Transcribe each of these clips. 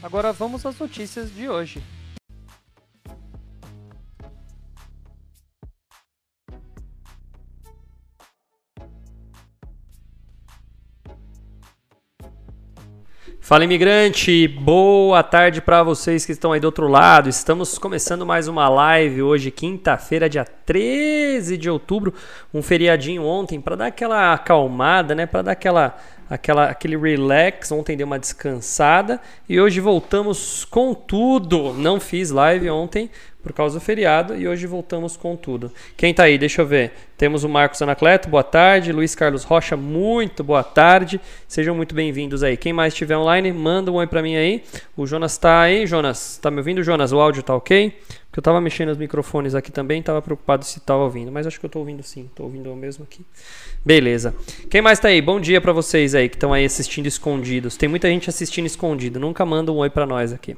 Agora vamos às notícias de hoje. Fala imigrante, boa tarde para vocês que estão aí do outro lado. Estamos começando mais uma live hoje, quinta-feira, dia 13 de outubro, um feriadinho ontem para dar aquela acalmada, né, para dar aquela aquela aquele relax. Ontem deu uma descansada e hoje voltamos com tudo. Não fiz live ontem por causa do feriado e hoje voltamos com tudo. Quem tá aí? Deixa eu ver. Temos o Marcos Anacleto, boa tarde. Luiz Carlos Rocha, muito boa tarde. Sejam muito bem-vindos aí. Quem mais estiver online, manda um oi para mim aí. O Jonas tá aí, Jonas. Tá me ouvindo, Jonas? O áudio tá ok? Porque eu tava mexendo nos microfones aqui também, tava preocupado se tava ouvindo, mas acho que eu tô ouvindo sim. Tô ouvindo eu mesmo aqui. Beleza. Quem mais tá aí? Bom dia para vocês aí que estão aí assistindo escondidos. Tem muita gente assistindo escondido. Nunca manda um oi para nós aqui.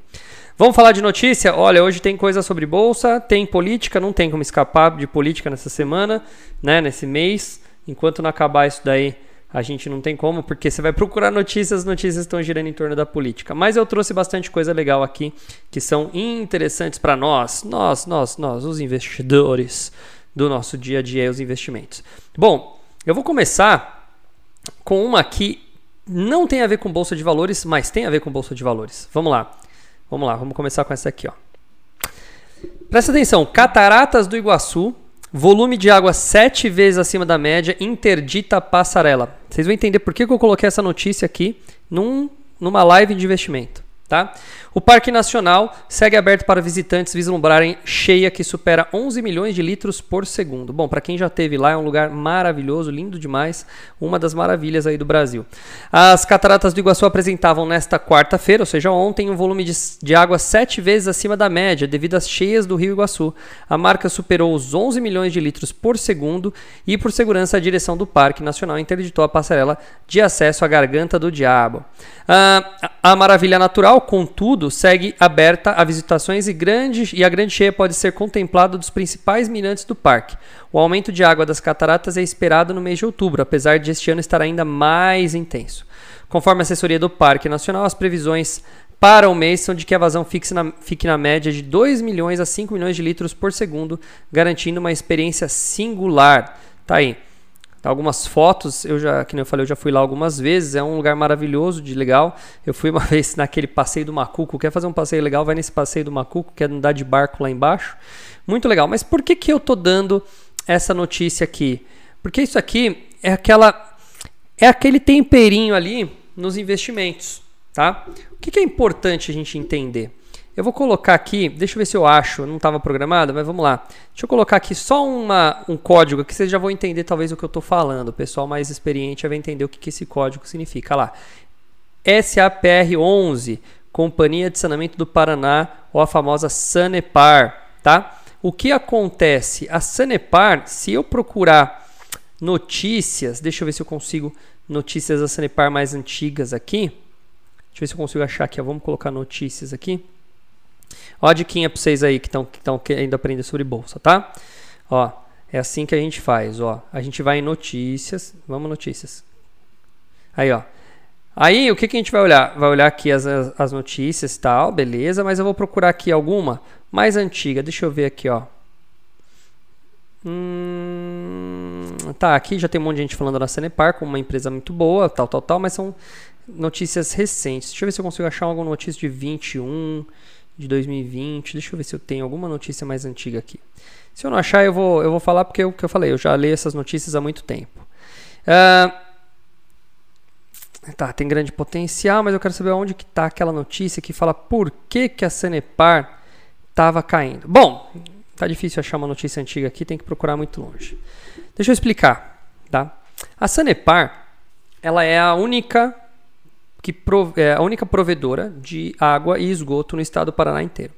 Vamos falar de notícia? Olha, hoje tem coisa sobre bolsa, tem política, não tem como escapar de política nessa semana, né, nesse mês. Enquanto não acabar isso daí, a gente não tem como, porque você vai procurar notícias, as notícias estão girando em torno da política. Mas eu trouxe bastante coisa legal aqui que são interessantes para nós, nós, nós, nós, os investidores do nosso dia a dia e os investimentos. Bom, eu vou começar com uma que não tem a ver com bolsa de valores, mas tem a ver com bolsa de valores. Vamos lá. Vamos lá, vamos começar com essa aqui, ó. Presta atenção, Cataratas do Iguaçu, volume de água sete vezes acima da média, interdita passarela. Vocês vão entender por que, que eu coloquei essa notícia aqui num, numa live de investimento. Tá? O Parque Nacional segue aberto para visitantes vislumbrarem cheia que supera 11 milhões de litros por segundo. Bom, para quem já esteve lá, é um lugar maravilhoso, lindo demais, uma das maravilhas aí do Brasil. As cataratas do Iguaçu apresentavam nesta quarta-feira, ou seja, ontem, um volume de, de água sete vezes acima da média devido às cheias do Rio Iguaçu. A marca superou os 11 milhões de litros por segundo e, por segurança, a direção do Parque Nacional interditou a passarela de acesso à Garganta do Diabo. Ah, a maravilha natural, contudo, segue aberta a visitações e, grande, e a grande cheia pode ser contemplada dos principais mirantes do parque. O aumento de água das cataratas é esperado no mês de outubro, apesar de este ano estar ainda mais intenso. Conforme a assessoria do Parque Nacional, as previsões para o mês são de que a vazão fique na, fique na média de 2 milhões a 5 milhões de litros por segundo, garantindo uma experiência singular. Tá aí. Algumas fotos, eu já, que eu falei, eu já fui lá algumas vezes, é um lugar maravilhoso, de legal. Eu fui uma vez naquele passeio do Macuco, quer fazer um passeio legal, vai nesse passeio do Macuco, quer andar de barco lá embaixo. Muito legal. Mas por que que eu tô dando essa notícia aqui? Porque isso aqui é aquela é aquele temperinho ali nos investimentos, tá? O que, que é importante a gente entender? Eu vou colocar aqui, deixa eu ver se eu acho, não estava programado, mas vamos lá. Deixa eu colocar aqui só uma, um código que vocês já vão entender talvez o que eu estou falando. O pessoal mais experiente vai entender o que, que esse código significa. Olha lá, SAPR11, Companhia de Saneamento do Paraná, ou a famosa Sanepar, tá? O que acontece? A Sanepar, se eu procurar notícias, deixa eu ver se eu consigo notícias da Sanepar mais antigas aqui. Deixa eu ver se eu consigo achar aqui. Ó. Vamos colocar notícias aqui. Ó a diquinha para vocês aí que estão que querendo aprender sobre bolsa, tá? Ó, é assim que a gente faz, ó. A gente vai em notícias, vamos notícias. Aí, ó. Aí, o que, que a gente vai olhar? Vai olhar aqui as, as notícias e tal, beleza, mas eu vou procurar aqui alguma mais antiga. Deixa eu ver aqui, ó. Hum, tá, aqui já tem um monte de gente falando da Cenepar, como uma empresa muito boa, tal, tal, tal, mas são notícias recentes. Deixa eu ver se eu consigo achar alguma notícia de 21, de 2020. Deixa eu ver se eu tenho alguma notícia mais antiga aqui. Se eu não achar, eu vou, eu vou falar porque é o que eu falei, eu já leio essas notícias há muito tempo. Uh, tá, tem grande potencial, mas eu quero saber onde que está aquela notícia que fala por que, que a Sanepar estava caindo. Bom, tá difícil achar uma notícia antiga aqui, tem que procurar muito longe. Deixa eu explicar, tá? A Sanepar, ela é a única que é a única provedora de água e esgoto no estado do Paraná inteiro.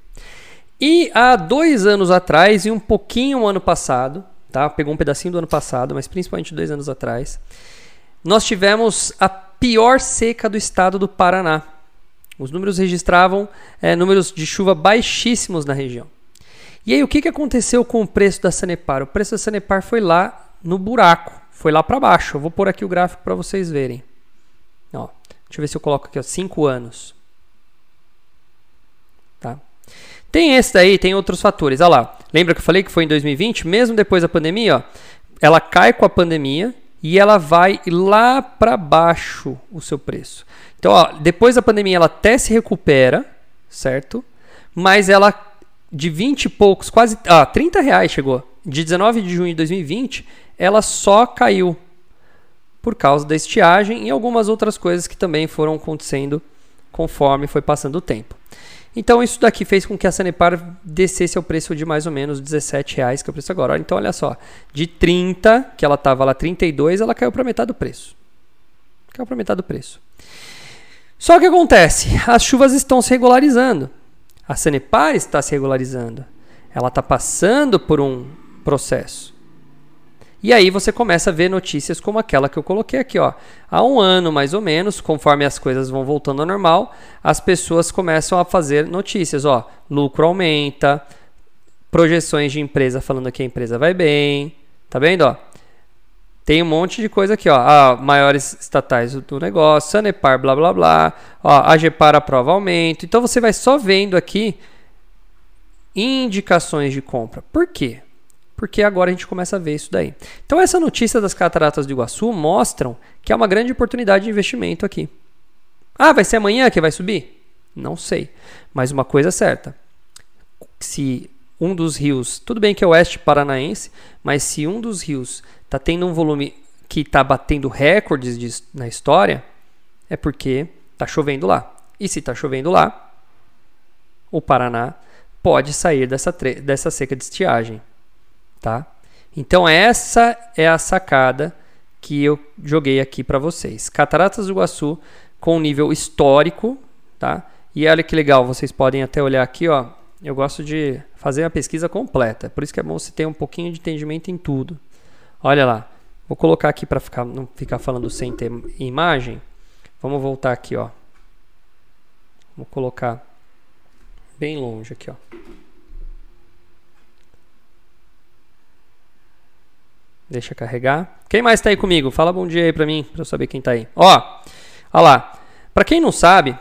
E há dois anos atrás, e um pouquinho ano passado, tá? Pegou um pedacinho do ano passado, mas principalmente dois anos atrás, nós tivemos a pior seca do estado do Paraná. Os números registravam é, números de chuva baixíssimos na região. E aí, o que, que aconteceu com o preço da Sanepar? O preço da Sanepar foi lá no buraco, foi lá para baixo. Eu vou pôr aqui o gráfico para vocês verem. Ó, deixa eu ver se eu coloco aqui, ó, 5 anos. Tá? Tem esse daí, tem outros fatores. Olha lá, lembra que eu falei que foi em 2020? Mesmo depois da pandemia, ó, ela cai com a pandemia e ela vai lá para baixo o seu preço. Então, ó, depois da pandemia, ela até se recupera, certo? Mas ela, de 20 e poucos, quase. Ah, 30 reais chegou. De 19 de junho de 2020, ela só caiu por causa da estiagem e algumas outras coisas que também foram acontecendo conforme foi passando o tempo. Então isso daqui fez com que a Sanepar descesse ao preço de mais ou menos 17 reais, que é o preço agora. Então olha só, de 30, que ela estava lá 32, ela caiu para metade do preço. Caiu para metade do preço. Só que acontece, as chuvas estão se regularizando. A Sanepar está se regularizando. Ela está passando por um processo. E aí você começa a ver notícias como aquela que eu coloquei aqui, ó. Há um ano mais ou menos, conforme as coisas vão voltando ao normal, as pessoas começam a fazer notícias, ó. Lucro aumenta, projeções de empresa falando que a empresa vai bem, tá vendo, ó? Tem um monte de coisa aqui, ó. Ah, maiores estatais do negócio, Sanepar, blá blá blá. Ó, Agepar aprova aumento. Então você vai só vendo aqui indicações de compra. Por quê? Porque agora a gente começa a ver isso daí. Então essa notícia das cataratas do Iguaçu mostram que é uma grande oportunidade de investimento aqui. Ah, vai ser amanhã que vai subir? Não sei. Mas uma coisa é certa. Se um dos rios, tudo bem que é oeste paranaense, mas se um dos rios está tendo um volume que está batendo recordes de, na história, é porque está chovendo lá. E se está chovendo lá, o Paraná pode sair dessa, dessa seca de estiagem. Tá? Então essa é a sacada que eu joguei aqui para vocês. Cataratas do Iguaçu com nível histórico, tá? E olha que legal, vocês podem até olhar aqui, ó. Eu gosto de fazer a pesquisa completa. Por isso que é bom você ter um pouquinho de entendimento em tudo. Olha lá. Vou colocar aqui para ficar, não ficar falando sem ter imagem. Vamos voltar aqui, ó. Vou colocar bem longe aqui, ó. Deixa carregar. Quem mais está aí comigo? Fala bom dia aí para mim, para eu saber quem está aí. Ó, olha lá. Para quem não sabe,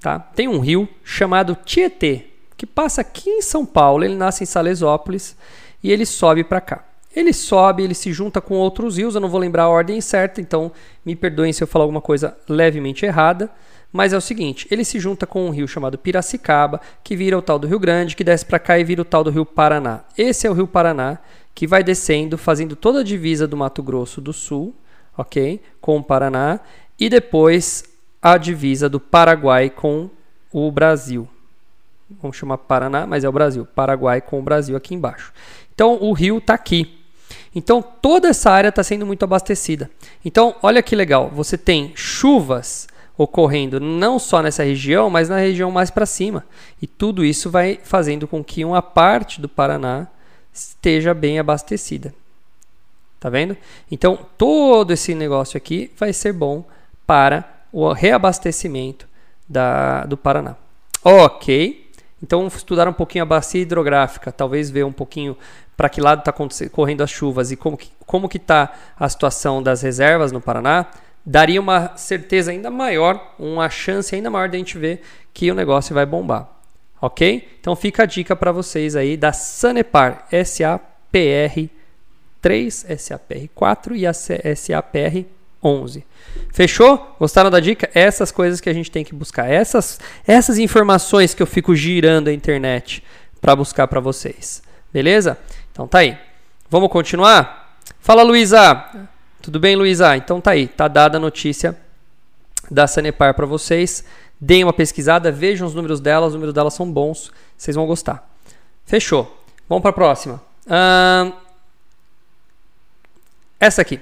tá? Tem um rio chamado Tietê, que passa aqui em São Paulo. Ele nasce em Salesópolis e ele sobe para cá. Ele sobe, ele se junta com outros rios, eu não vou lembrar a ordem certa, então me perdoem se eu falar alguma coisa levemente errada. Mas é o seguinte, ele se junta com um rio chamado Piracicaba, que vira o tal do Rio Grande, que desce para cá e vira o tal do Rio Paraná. Esse é o Rio Paraná, que vai descendo, fazendo toda a divisa do Mato Grosso do Sul, ok? Com o Paraná, e depois a divisa do Paraguai com o Brasil. Vamos chamar Paraná, mas é o Brasil. Paraguai com o Brasil aqui embaixo. Então o rio está aqui. Então toda essa área está sendo muito abastecida. Então olha que legal, você tem chuvas ocorrendo não só nessa região, mas na região mais para cima. E tudo isso vai fazendo com que uma parte do Paraná esteja bem abastecida. Tá vendo? Então todo esse negócio aqui vai ser bom para o reabastecimento da, do Paraná. Ok. Então estudar um pouquinho a bacia hidrográfica, talvez ver um pouquinho para que lado está correndo as chuvas e como que como que está a situação das reservas no Paraná, daria uma certeza ainda maior, uma chance ainda maior de a gente ver que o negócio vai bombar. Ok? Então fica a dica para vocês aí da Sanepar SAPR 3, SAPR 4 e a SAPR 11. Fechou? Gostaram da dica? Essas coisas que a gente tem que buscar, essas essas informações que eu fico girando a internet para buscar para vocês. Beleza? Então tá aí. Vamos continuar? Fala, Luísa. Tudo bem, Luísa? Então tá aí, tá dada a notícia da Sanepar para vocês. Deem uma pesquisada, vejam os números dela, os números dela são bons, vocês vão gostar. Fechou. Vamos para a próxima. essa aqui.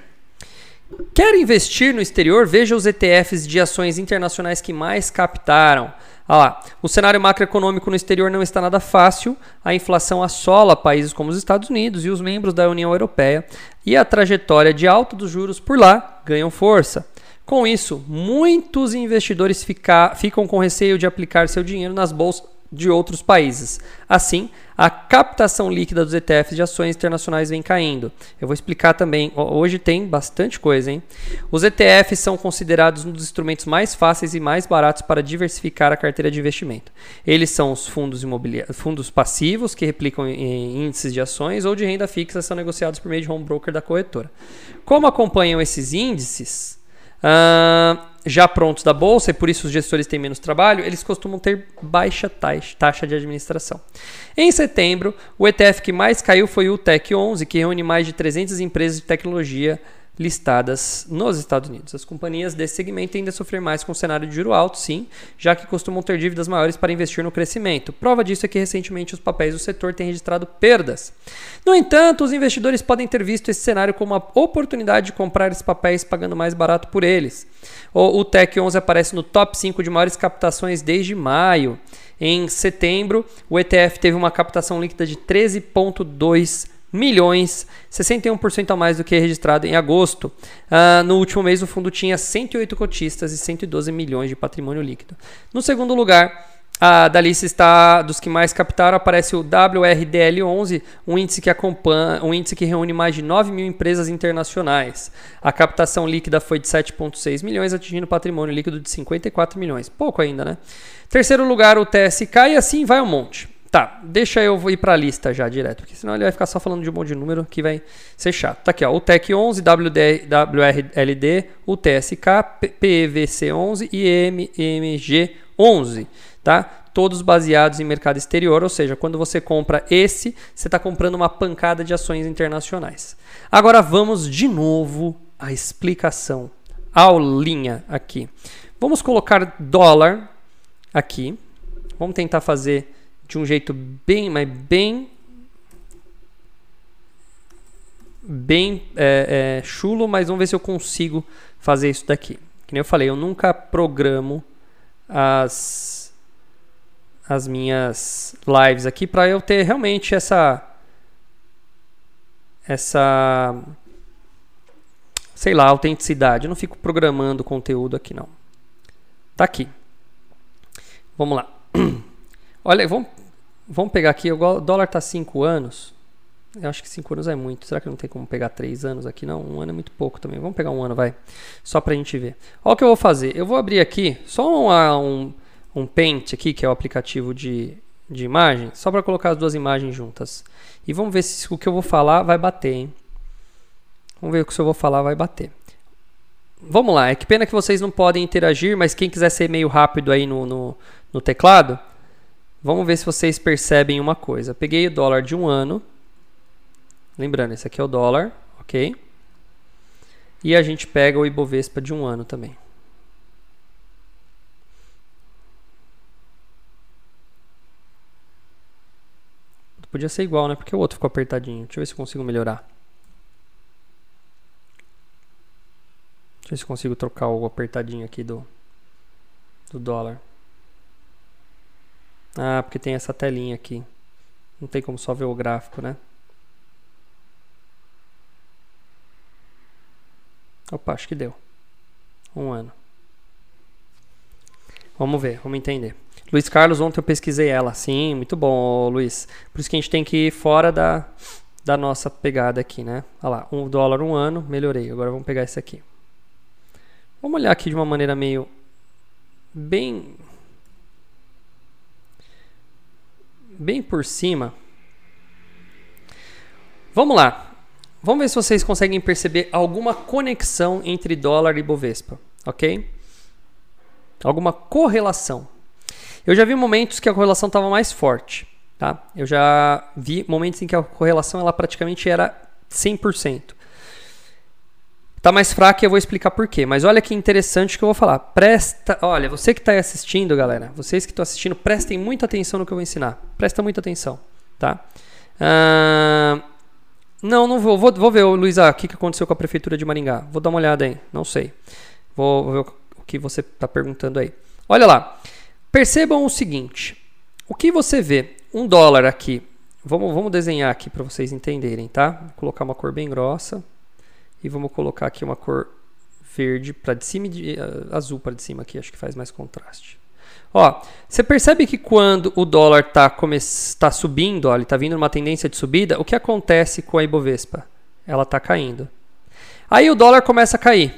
Quer investir no exterior? Veja os ETFs de ações internacionais que mais captaram. Olha lá, o cenário macroeconômico no exterior não está nada fácil, a inflação assola países como os Estados Unidos e os membros da União Europeia, e a trajetória de alta dos juros por lá ganham força. Com isso, muitos investidores fica, ficam com receio de aplicar seu dinheiro nas bolsas de outros países. Assim, a captação líquida dos ETFs de ações internacionais vem caindo. Eu vou explicar também. Hoje tem bastante coisa, hein? Os ETFs são considerados um dos instrumentos mais fáceis e mais baratos para diversificar a carteira de investimento. Eles são os fundos imobiliários, fundos passivos que replicam em índices de ações ou de renda fixa são negociados por meio de home broker da corretora. Como acompanham esses índices? Uh, já prontos da bolsa, e por isso os gestores têm menos trabalho, eles costumam ter baixa taxa de administração. Em setembro, o ETF que mais caiu foi o Tech 11, que reúne mais de 300 empresas de tecnologia listadas nos Estados Unidos. As companhias desse segmento tendem a sofrer mais com o cenário de juro alto, sim, já que costumam ter dívidas maiores para investir no crescimento. Prova disso é que recentemente os papéis do setor têm registrado perdas. No entanto, os investidores podem ter visto esse cenário como uma oportunidade de comprar esses papéis pagando mais barato por eles. O, o Tech 11 aparece no top 5 de maiores captações desde maio. Em setembro, o ETF teve uma captação líquida de 13,2 milhões, 61% a mais do que registrado em agosto. Uh, no último mês, o fundo tinha 108 cotistas e 112 milhões de patrimônio líquido. No segundo lugar, a da lista está dos que mais captaram, aparece o WRDL11, um índice que acompanha, um índice que reúne mais de 9 mil empresas internacionais. A captação líquida foi de 7,6 milhões, atingindo patrimônio líquido de 54 milhões. Pouco ainda, né? Terceiro lugar, o TSK, e assim vai um monte. Tá, deixa eu ir para a lista já direto, porque senão ele vai ficar só falando de um monte de número que vai ser chato. Tá aqui, ó, o TEC 11, WD, WRLD, o TSK, PEVC 11 e EMG 11, tá? Todos baseados em mercado exterior, ou seja, quando você compra esse, você está comprando uma pancada de ações internacionais. Agora vamos de novo à explicação, aulinha aqui. Vamos colocar dólar aqui. Vamos tentar fazer de um jeito bem, mas bem bem é, é, chulo, mas vamos ver se eu consigo fazer isso daqui. Que nem eu falei, eu nunca programo as as minhas lives aqui para eu ter realmente essa essa sei lá, autenticidade. Eu não fico programando conteúdo aqui não. Tá aqui. Vamos lá. Olha, vamos, vamos pegar aqui, o dólar está 5 anos. Eu acho que 5 anos é muito. Será que não tem como pegar 3 anos aqui? Não, um ano é muito pouco também. Vamos pegar um ano, vai. Só para a gente ver. Olha o que eu vou fazer. Eu vou abrir aqui só um, um, um Paint aqui, que é o aplicativo de, de imagem, só para colocar as duas imagens juntas. E vamos ver se o que eu vou falar vai bater, hein? Vamos ver o que eu vou falar vai bater. Vamos lá, é que pena que vocês não podem interagir, mas quem quiser ser meio rápido aí no, no, no teclado, Vamos ver se vocês percebem uma coisa. Peguei o dólar de um ano. Lembrando, esse aqui é o dólar, ok? E a gente pega o Ibovespa de um ano também. Podia ser igual, né? Porque o outro ficou apertadinho. Deixa eu ver se eu consigo melhorar. Deixa eu ver se eu consigo trocar o apertadinho aqui do, do dólar. Ah, porque tem essa telinha aqui. Não tem como só ver o gráfico, né? Opa, acho que deu. Um ano. Vamos ver, vamos entender. Luiz Carlos, ontem eu pesquisei ela. Sim, muito bom, Luiz. Por isso que a gente tem que ir fora da, da nossa pegada aqui, né? Olha lá, um dólar um ano, melhorei. Agora vamos pegar esse aqui. Vamos olhar aqui de uma maneira meio bem bem por cima. Vamos lá. Vamos ver se vocês conseguem perceber alguma conexão entre dólar e Bovespa, ok? Alguma correlação. Eu já vi momentos que a correlação estava mais forte, tá? Eu já vi momentos em que a correlação ela praticamente era 100%. Tá mais fraca e eu vou explicar por quê. Mas olha que interessante que eu vou falar. Presta, olha, você que está assistindo, galera, vocês que estão assistindo, prestem muita atenção no que eu vou ensinar. Presta muita atenção, tá? Não, não vou. Vou, vou ver, Luísa, o que que aconteceu com a prefeitura de Maringá. Vou dar uma olhada aí. Não sei. Vou, vou ver o que você está perguntando aí. Olha lá. Percebam o seguinte. O que você vê? Um dólar aqui. Vamos, vamos desenhar aqui para vocês entenderem, tá? Vou colocar uma cor bem grossa. E vamos colocar aqui uma cor verde para de cima e de, uh, azul para de cima aqui. Acho que faz mais contraste. Ó, você percebe que quando o dólar está tá subindo, ó, ele está vindo numa tendência de subida, o que acontece com a Ibovespa? Ela está caindo. Aí o dólar começa a cair.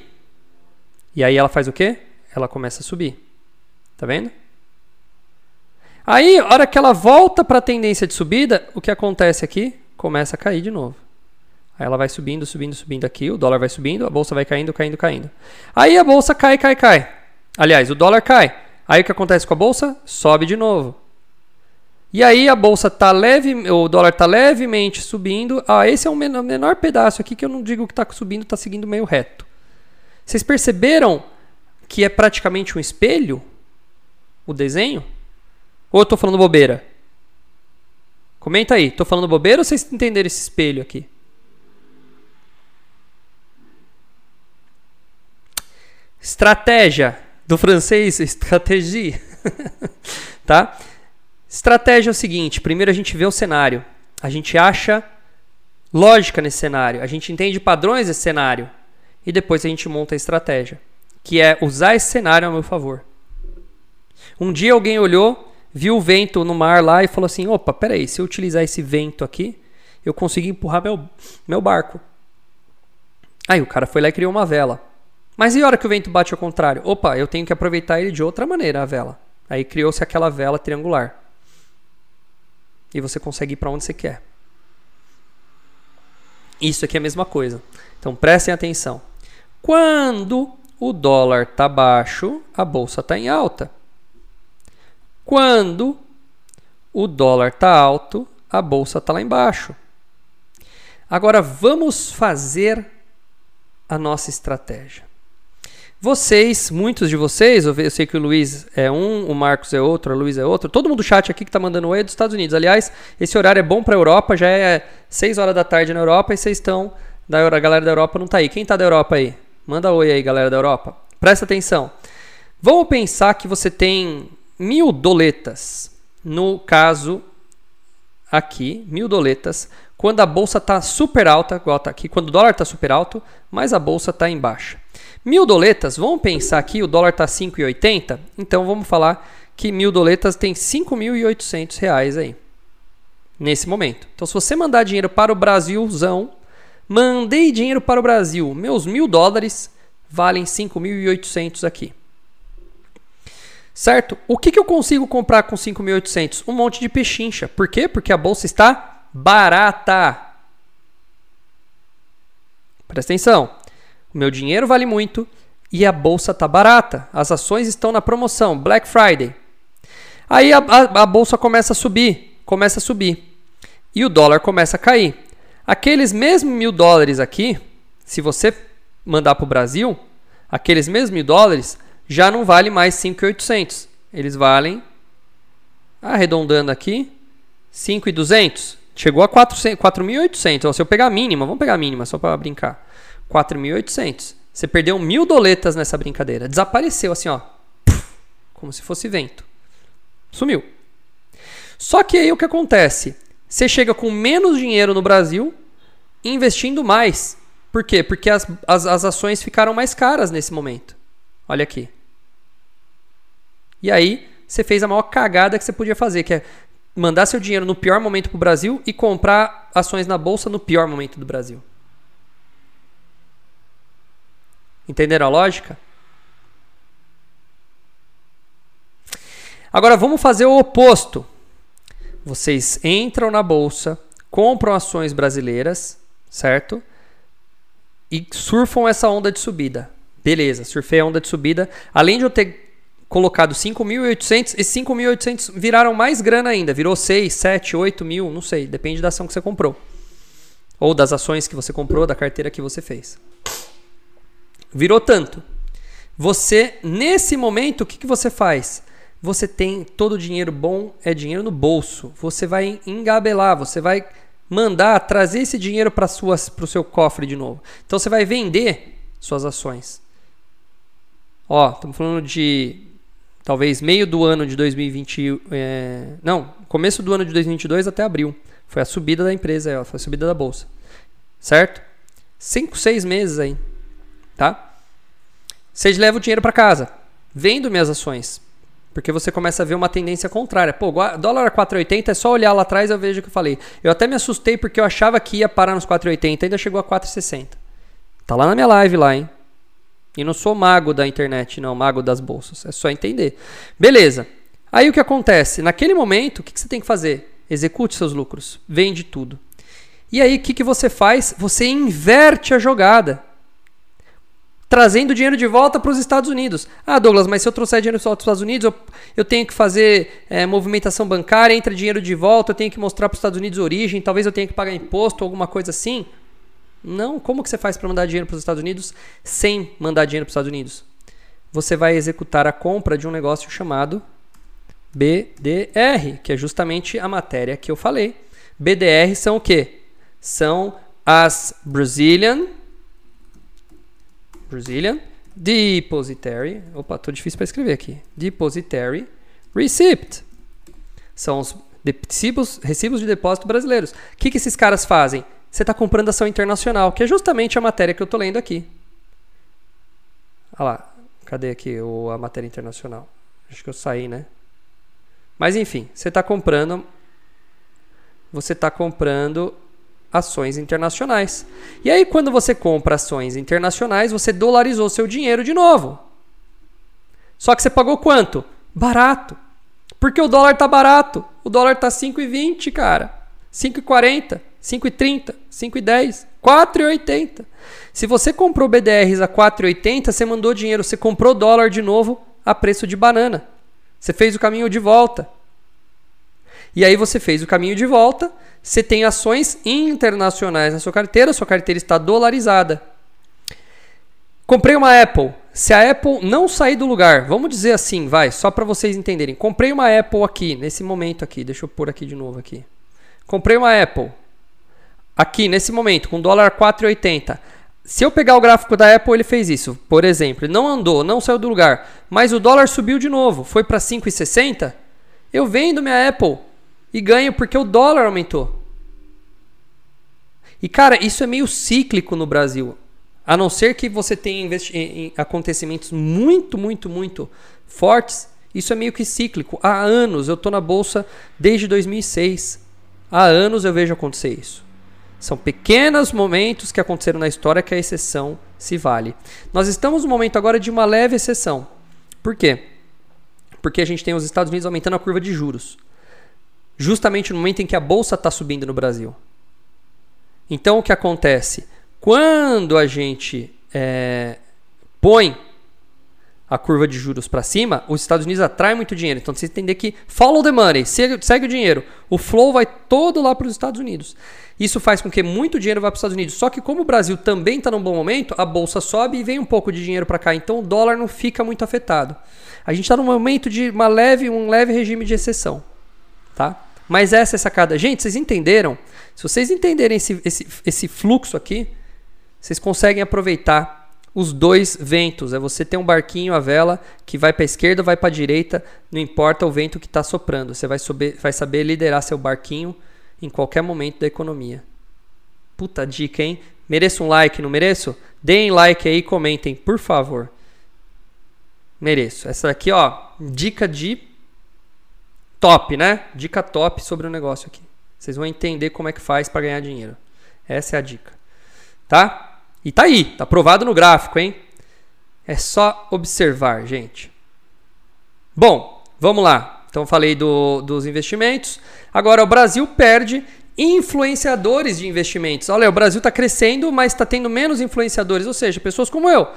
E aí ela faz o quê? Ela começa a subir. Tá vendo? Aí, a hora que ela volta para a tendência de subida, o que acontece aqui? Começa a cair de novo. Aí ela vai subindo, subindo, subindo aqui, o dólar vai subindo, a bolsa vai caindo, caindo, caindo. Aí a bolsa cai, cai, cai. Aliás, o dólar cai. Aí o que acontece com a bolsa? Sobe de novo. E aí a bolsa tá leve, o dólar está levemente subindo. Ah, esse é o menor, pedaço aqui que eu não digo que está subindo, está seguindo meio reto. Vocês perceberam que é praticamente um espelho? O desenho? Ou eu estou falando bobeira? Comenta aí, estou falando bobeira ou vocês entenderam esse espelho aqui? Estratégia do francês estratégie, tá? Estratégia é o seguinte: primeiro a gente vê o cenário, a gente acha lógica nesse cenário, a gente entende padrões desse cenário e depois a gente monta a estratégia, que é usar esse cenário a meu favor. Um dia alguém olhou, viu o vento no mar lá e falou assim: opa, peraí, se eu utilizar esse vento aqui, eu consigo empurrar meu, meu barco. Aí o cara foi lá e criou uma vela. Mas e a hora que o vento bate ao contrário? Opa, eu tenho que aproveitar ele de outra maneira, a vela. Aí criou-se aquela vela triangular. E você consegue ir para onde você quer. Isso aqui é a mesma coisa. Então prestem atenção. Quando o dólar está baixo, a bolsa está em alta. Quando o dólar está alto, a bolsa está lá embaixo. Agora vamos fazer a nossa estratégia. Vocês, muitos de vocês, eu sei que o Luiz é um, o Marcos é outro, a Luiz é outro, todo mundo do chat aqui que está mandando oi é dos Estados Unidos. Aliás, esse horário é bom para a Europa, já é 6 horas da tarde na Europa e vocês estão, da, a galera da Europa não está aí. Quem está da Europa aí? Manda oi aí, galera da Europa. Presta atenção. Vamos pensar que você tem mil doletas. No caso aqui, mil doletas, quando a bolsa está super alta, igual está aqui, quando o dólar está super alto, mas a bolsa está em baixa. Mil doletas, vamos pensar aqui, o dólar está 5,80, então vamos falar que mil doletas tem 5.800 reais aí, nesse momento. Então se você mandar dinheiro para o Brasilzão, mandei dinheiro para o Brasil, meus mil dólares valem 5.800 aqui. Certo? O que, que eu consigo comprar com 5.800? Um monte de pechincha. Por quê? Porque a bolsa está barata. Presta atenção. Meu dinheiro vale muito e a bolsa está barata. As ações estão na promoção, Black Friday. Aí a, a, a bolsa começa a subir, começa a subir. E o dólar começa a cair. Aqueles mesmos mil dólares aqui, se você mandar para o Brasil, aqueles mesmos mil dólares já não vale mais 5.800. Eles valem, arredondando aqui, 5.200. Chegou a 4.800. Se eu pegar a mínima, vamos pegar a mínima só para brincar. 4.800. Você perdeu mil doletas nessa brincadeira. Desapareceu assim, ó. Como se fosse vento. Sumiu. Só que aí o que acontece? Você chega com menos dinheiro no Brasil, investindo mais. Por quê? Porque as, as, as ações ficaram mais caras nesse momento. Olha aqui. E aí, você fez a maior cagada que você podia fazer, que é mandar seu dinheiro no pior momento para o Brasil e comprar ações na bolsa no pior momento do Brasil. Entenderam a lógica? Agora vamos fazer o oposto. Vocês entram na bolsa, compram ações brasileiras, certo? E surfam essa onda de subida. Beleza, surfei a onda de subida. Além de eu ter colocado 5.800, esses 5.800 viraram mais grana ainda. Virou 6, 7, 8 mil, não sei. Depende da ação que você comprou. Ou das ações que você comprou, da carteira que você fez. Virou tanto. Você, nesse momento, o que, que você faz? Você tem todo o dinheiro bom, é dinheiro no bolso. Você vai engabelar, você vai mandar trazer esse dinheiro para o seu cofre de novo. Então você vai vender suas ações. Ó, estamos falando de talvez meio do ano de 2020, é, não, começo do ano de 2022 até abril. Foi a subida da empresa, foi a subida da bolsa, certo? Cinco, seis meses aí, tá? Vocês levam o dinheiro para casa, vendo minhas ações, porque você começa a ver uma tendência contrária. Pô, dólar a 4,80 é só olhar lá atrás eu vejo o que eu falei. Eu até me assustei porque eu achava que ia parar nos 4,80, ainda chegou a 4,60. Tá lá na minha live lá, hein? E não sou mago da internet, não, mago das bolsas. É só entender. Beleza. Aí o que acontece? Naquele momento, o que, você tem que fazer? Execute seus lucros. Vende tudo. E aí, o que, que você faz? Você inverte a jogada trazendo dinheiro de volta para os Estados Unidos. Ah, Douglas, mas se eu trouxer dinheiro para os Estados Unidos, eu, eu tenho que fazer é, movimentação bancária, entra dinheiro de volta, eu tenho que mostrar para os Estados Unidos origem, talvez eu tenha que pagar imposto, alguma coisa assim. Não, como que você faz para mandar dinheiro para os Estados Unidos sem mandar dinheiro para os Estados Unidos? Você vai executar a compra de um negócio chamado BDR, que é justamente a matéria que eu falei. BDR são o quê? São as Brazilian Brazilian Depositary. Opa, tô difícil para escrever aqui. Depositary Receipt. São os recibos, recibos de depósito brasileiros. O que, que esses caras fazem? Você está comprando ação internacional, que é justamente a matéria que eu tô lendo aqui. Olha lá. Cadê aqui o, a matéria internacional? Acho que eu saí, né? Mas enfim, você está comprando. Você está comprando ações internacionais. E aí, quando você compra ações internacionais, você dolarizou seu dinheiro de novo. Só que você pagou quanto? Barato. Porque o dólar tá barato. O dólar tá 5,20, cara. 5,40, 5,30, 5,10, 4,80. Se você comprou BDRs a 4,80, você mandou dinheiro, você comprou dólar de novo a preço de banana. Você fez o caminho de volta. E aí você fez o caminho de volta, você tem ações internacionais na sua carteira, sua carteira está dolarizada. Comprei uma Apple. Se a Apple não sair do lugar, vamos dizer assim, vai, só para vocês entenderem. Comprei uma Apple aqui, nesse momento aqui. Deixa eu pôr aqui de novo aqui. Comprei uma Apple. Aqui, nesse momento, com dólar 4,80. Se eu pegar o gráfico da Apple, ele fez isso. Por exemplo, ele não andou, não saiu do lugar, mas o dólar subiu de novo, foi para 5,60. Eu vendo minha Apple e ganho porque o dólar aumentou. E cara, isso é meio cíclico no Brasil. A não ser que você tenha acontecimentos muito, muito, muito fortes, isso é meio que cíclico. Há anos, eu estou na bolsa desde 2006. Há anos eu vejo acontecer isso. São pequenos momentos que aconteceram na história que a exceção se vale. Nós estamos no momento agora de uma leve exceção. Por quê? Porque a gente tem os Estados Unidos aumentando a curva de juros justamente no momento em que a bolsa está subindo no Brasil. Então o que acontece? Quando a gente é, põe a curva de juros para cima, os Estados Unidos atraem muito dinheiro. Então você entender que follow the money, segue, segue o dinheiro. O flow vai todo lá para os Estados Unidos. Isso faz com que muito dinheiro vá para os Estados Unidos. Só que como o Brasil também está num bom momento, a bolsa sobe e vem um pouco de dinheiro para cá. Então o dólar não fica muito afetado. A gente está num momento de uma leve, um leve regime de exceção, tá? Mas essa é sacada. Gente, vocês entenderam? Se vocês entenderem esse, esse, esse fluxo aqui, vocês conseguem aproveitar os dois ventos. É você ter um barquinho, a vela, que vai para a esquerda vai para a direita, não importa o vento que está soprando. Você vai, sober, vai saber liderar seu barquinho em qualquer momento da economia. Puta dica, hein? Mereço um like, não mereço? Deem like aí e comentem, por favor. Mereço. Essa aqui, ó, dica de top, né? Dica top sobre o negócio aqui. Vocês vão entender como é que faz para ganhar dinheiro. Essa é a dica. Tá? E tá aí, tá provado no gráfico, hein? É só observar, gente. Bom, vamos lá. Então falei do, dos investimentos. Agora o Brasil perde influenciadores de investimentos. Olha, o Brasil está crescendo, mas está tendo menos influenciadores, ou seja, pessoas como eu,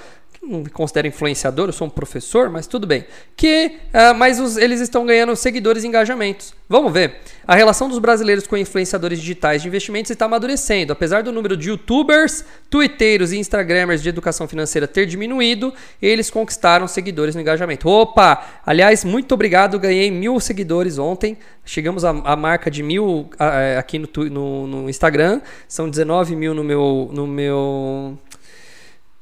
não me considero influenciador, eu sou um professor, mas tudo bem. Que, uh, mas os, eles estão ganhando seguidores e engajamentos. Vamos ver. A relação dos brasileiros com influenciadores digitais de investimentos está amadurecendo. Apesar do número de youtubers, twitteiros e instagramers de educação financeira ter diminuído, eles conquistaram seguidores no engajamento. Opa! Aliás, muito obrigado, ganhei mil seguidores ontem. Chegamos à, marca de mil uh, aqui no, no, no Instagram. São 19 mil no meu, no meu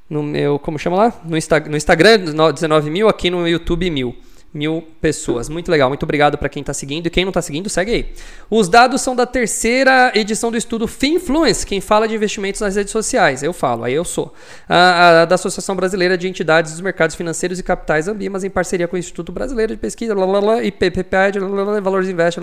no meu, como chama lá? No, Insta, no Instagram, 19 mil, aqui no YouTube, mil mil pessoas. Muito legal, muito obrigado para quem está seguindo e quem não está seguindo, segue aí. Os dados são da terceira edição do estudo Finfluence, quem fala de investimentos nas redes sociais. Eu falo, aí eu sou. A, a, da Associação Brasileira de Entidades dos Mercados Financeiros e Capitais, Ambimas, em parceria com o Instituto Brasileiro de Pesquisa, blá, e PPPA, Valores Invest.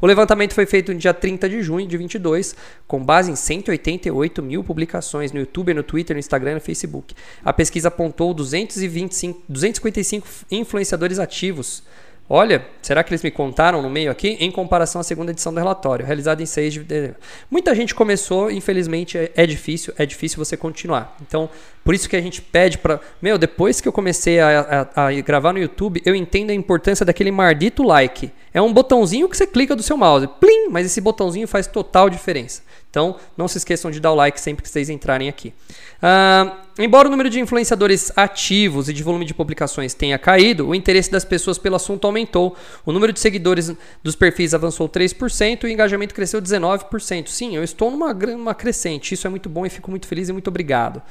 O levantamento foi feito no dia 30 de junho de 22, com base em 188 mil publicações no YouTube, no Twitter, no Instagram e no Facebook. A pesquisa apontou 225, 255 influenciadores ativos ativos. Olha, será que eles me contaram no meio aqui? Em comparação à segunda edição do relatório, realizada em 6 de dezembro. Muita gente começou, infelizmente é, é difícil, é difícil você continuar. Então, por isso que a gente pede para. Meu, depois que eu comecei a, a, a, gravar no YouTube, eu entendo a importância daquele maldito like. É um botãozinho que você clica do seu mouse. Plim! Mas esse botãozinho faz total diferença. Então, não se esqueçam de dar o like sempre que vocês entrarem aqui. Uh, embora o número de influenciadores ativos e de volume de publicações tenha caído, o interesse das pessoas pelo assunto aumentou. O número de seguidores dos perfis avançou 3% e o engajamento cresceu 19%. Sim, eu estou numa, numa crescente. Isso é muito bom e fico muito feliz e muito obrigado.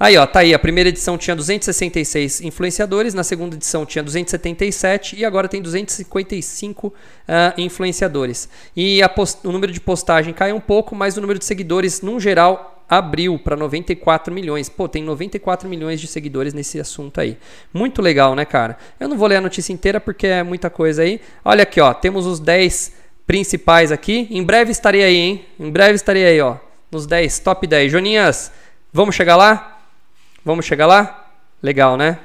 Aí, ó, tá aí. A primeira edição tinha 266 influenciadores, na segunda edição tinha 277 e agora tem 255 uh, influenciadores. E o número de postagem cai um pouco, mas o número de seguidores, num geral, abriu para 94 milhões. Pô, tem 94 milhões de seguidores nesse assunto aí. Muito legal, né, cara? Eu não vou ler a notícia inteira porque é muita coisa aí. Olha aqui, ó, temos os 10 principais aqui. Em breve estarei aí, hein? Em breve estarei aí, ó, nos 10, top 10. Joninhas, vamos chegar lá? Vamos chegar lá? Legal, né?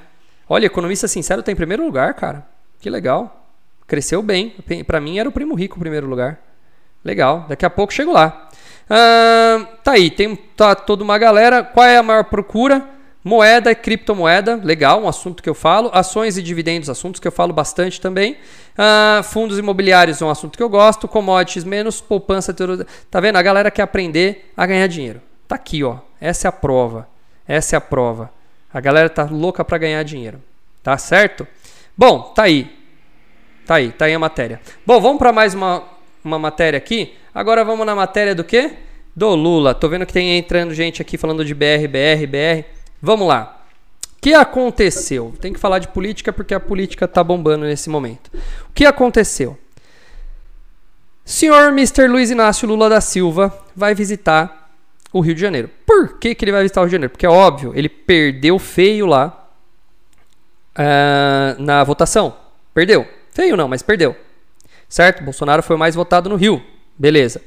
Olha, economista sincero está em primeiro lugar, cara. Que legal. Cresceu bem. Para mim era o primo rico o primeiro lugar. Legal. Daqui a pouco chego lá. Ah, tá aí, tem tá toda uma galera. Qual é a maior procura? Moeda e criptomoeda, legal, um assunto que eu falo. Ações e dividendos, assuntos que eu falo bastante também. Fundos imobiliários, um assunto que eu gosto. Commodities, menos poupança. Tá vendo? A galera quer aprender a ganhar dinheiro. Tá aqui, ó. Essa é a prova. Essa é a prova. A galera tá louca para ganhar dinheiro. Tá certo? Bom, tá aí. Tá aí, tá aí a matéria. Bom, vamos para mais uma, uma matéria aqui. Agora vamos na matéria do quê? Do Lula. Tô vendo que tem entrando gente aqui falando de BR, BR, BR. Vamos lá. O que aconteceu? Tem que falar de política porque a política tá bombando nesse momento. O que aconteceu? Senhor Mr. Luiz Inácio Lula da Silva vai visitar o Rio de Janeiro. Por que, que ele vai visitar o Rio de Janeiro? Porque é óbvio, ele perdeu feio lá uh, na votação. Perdeu. Feio não, mas perdeu. Certo? Bolsonaro foi mais votado no Rio. Beleza.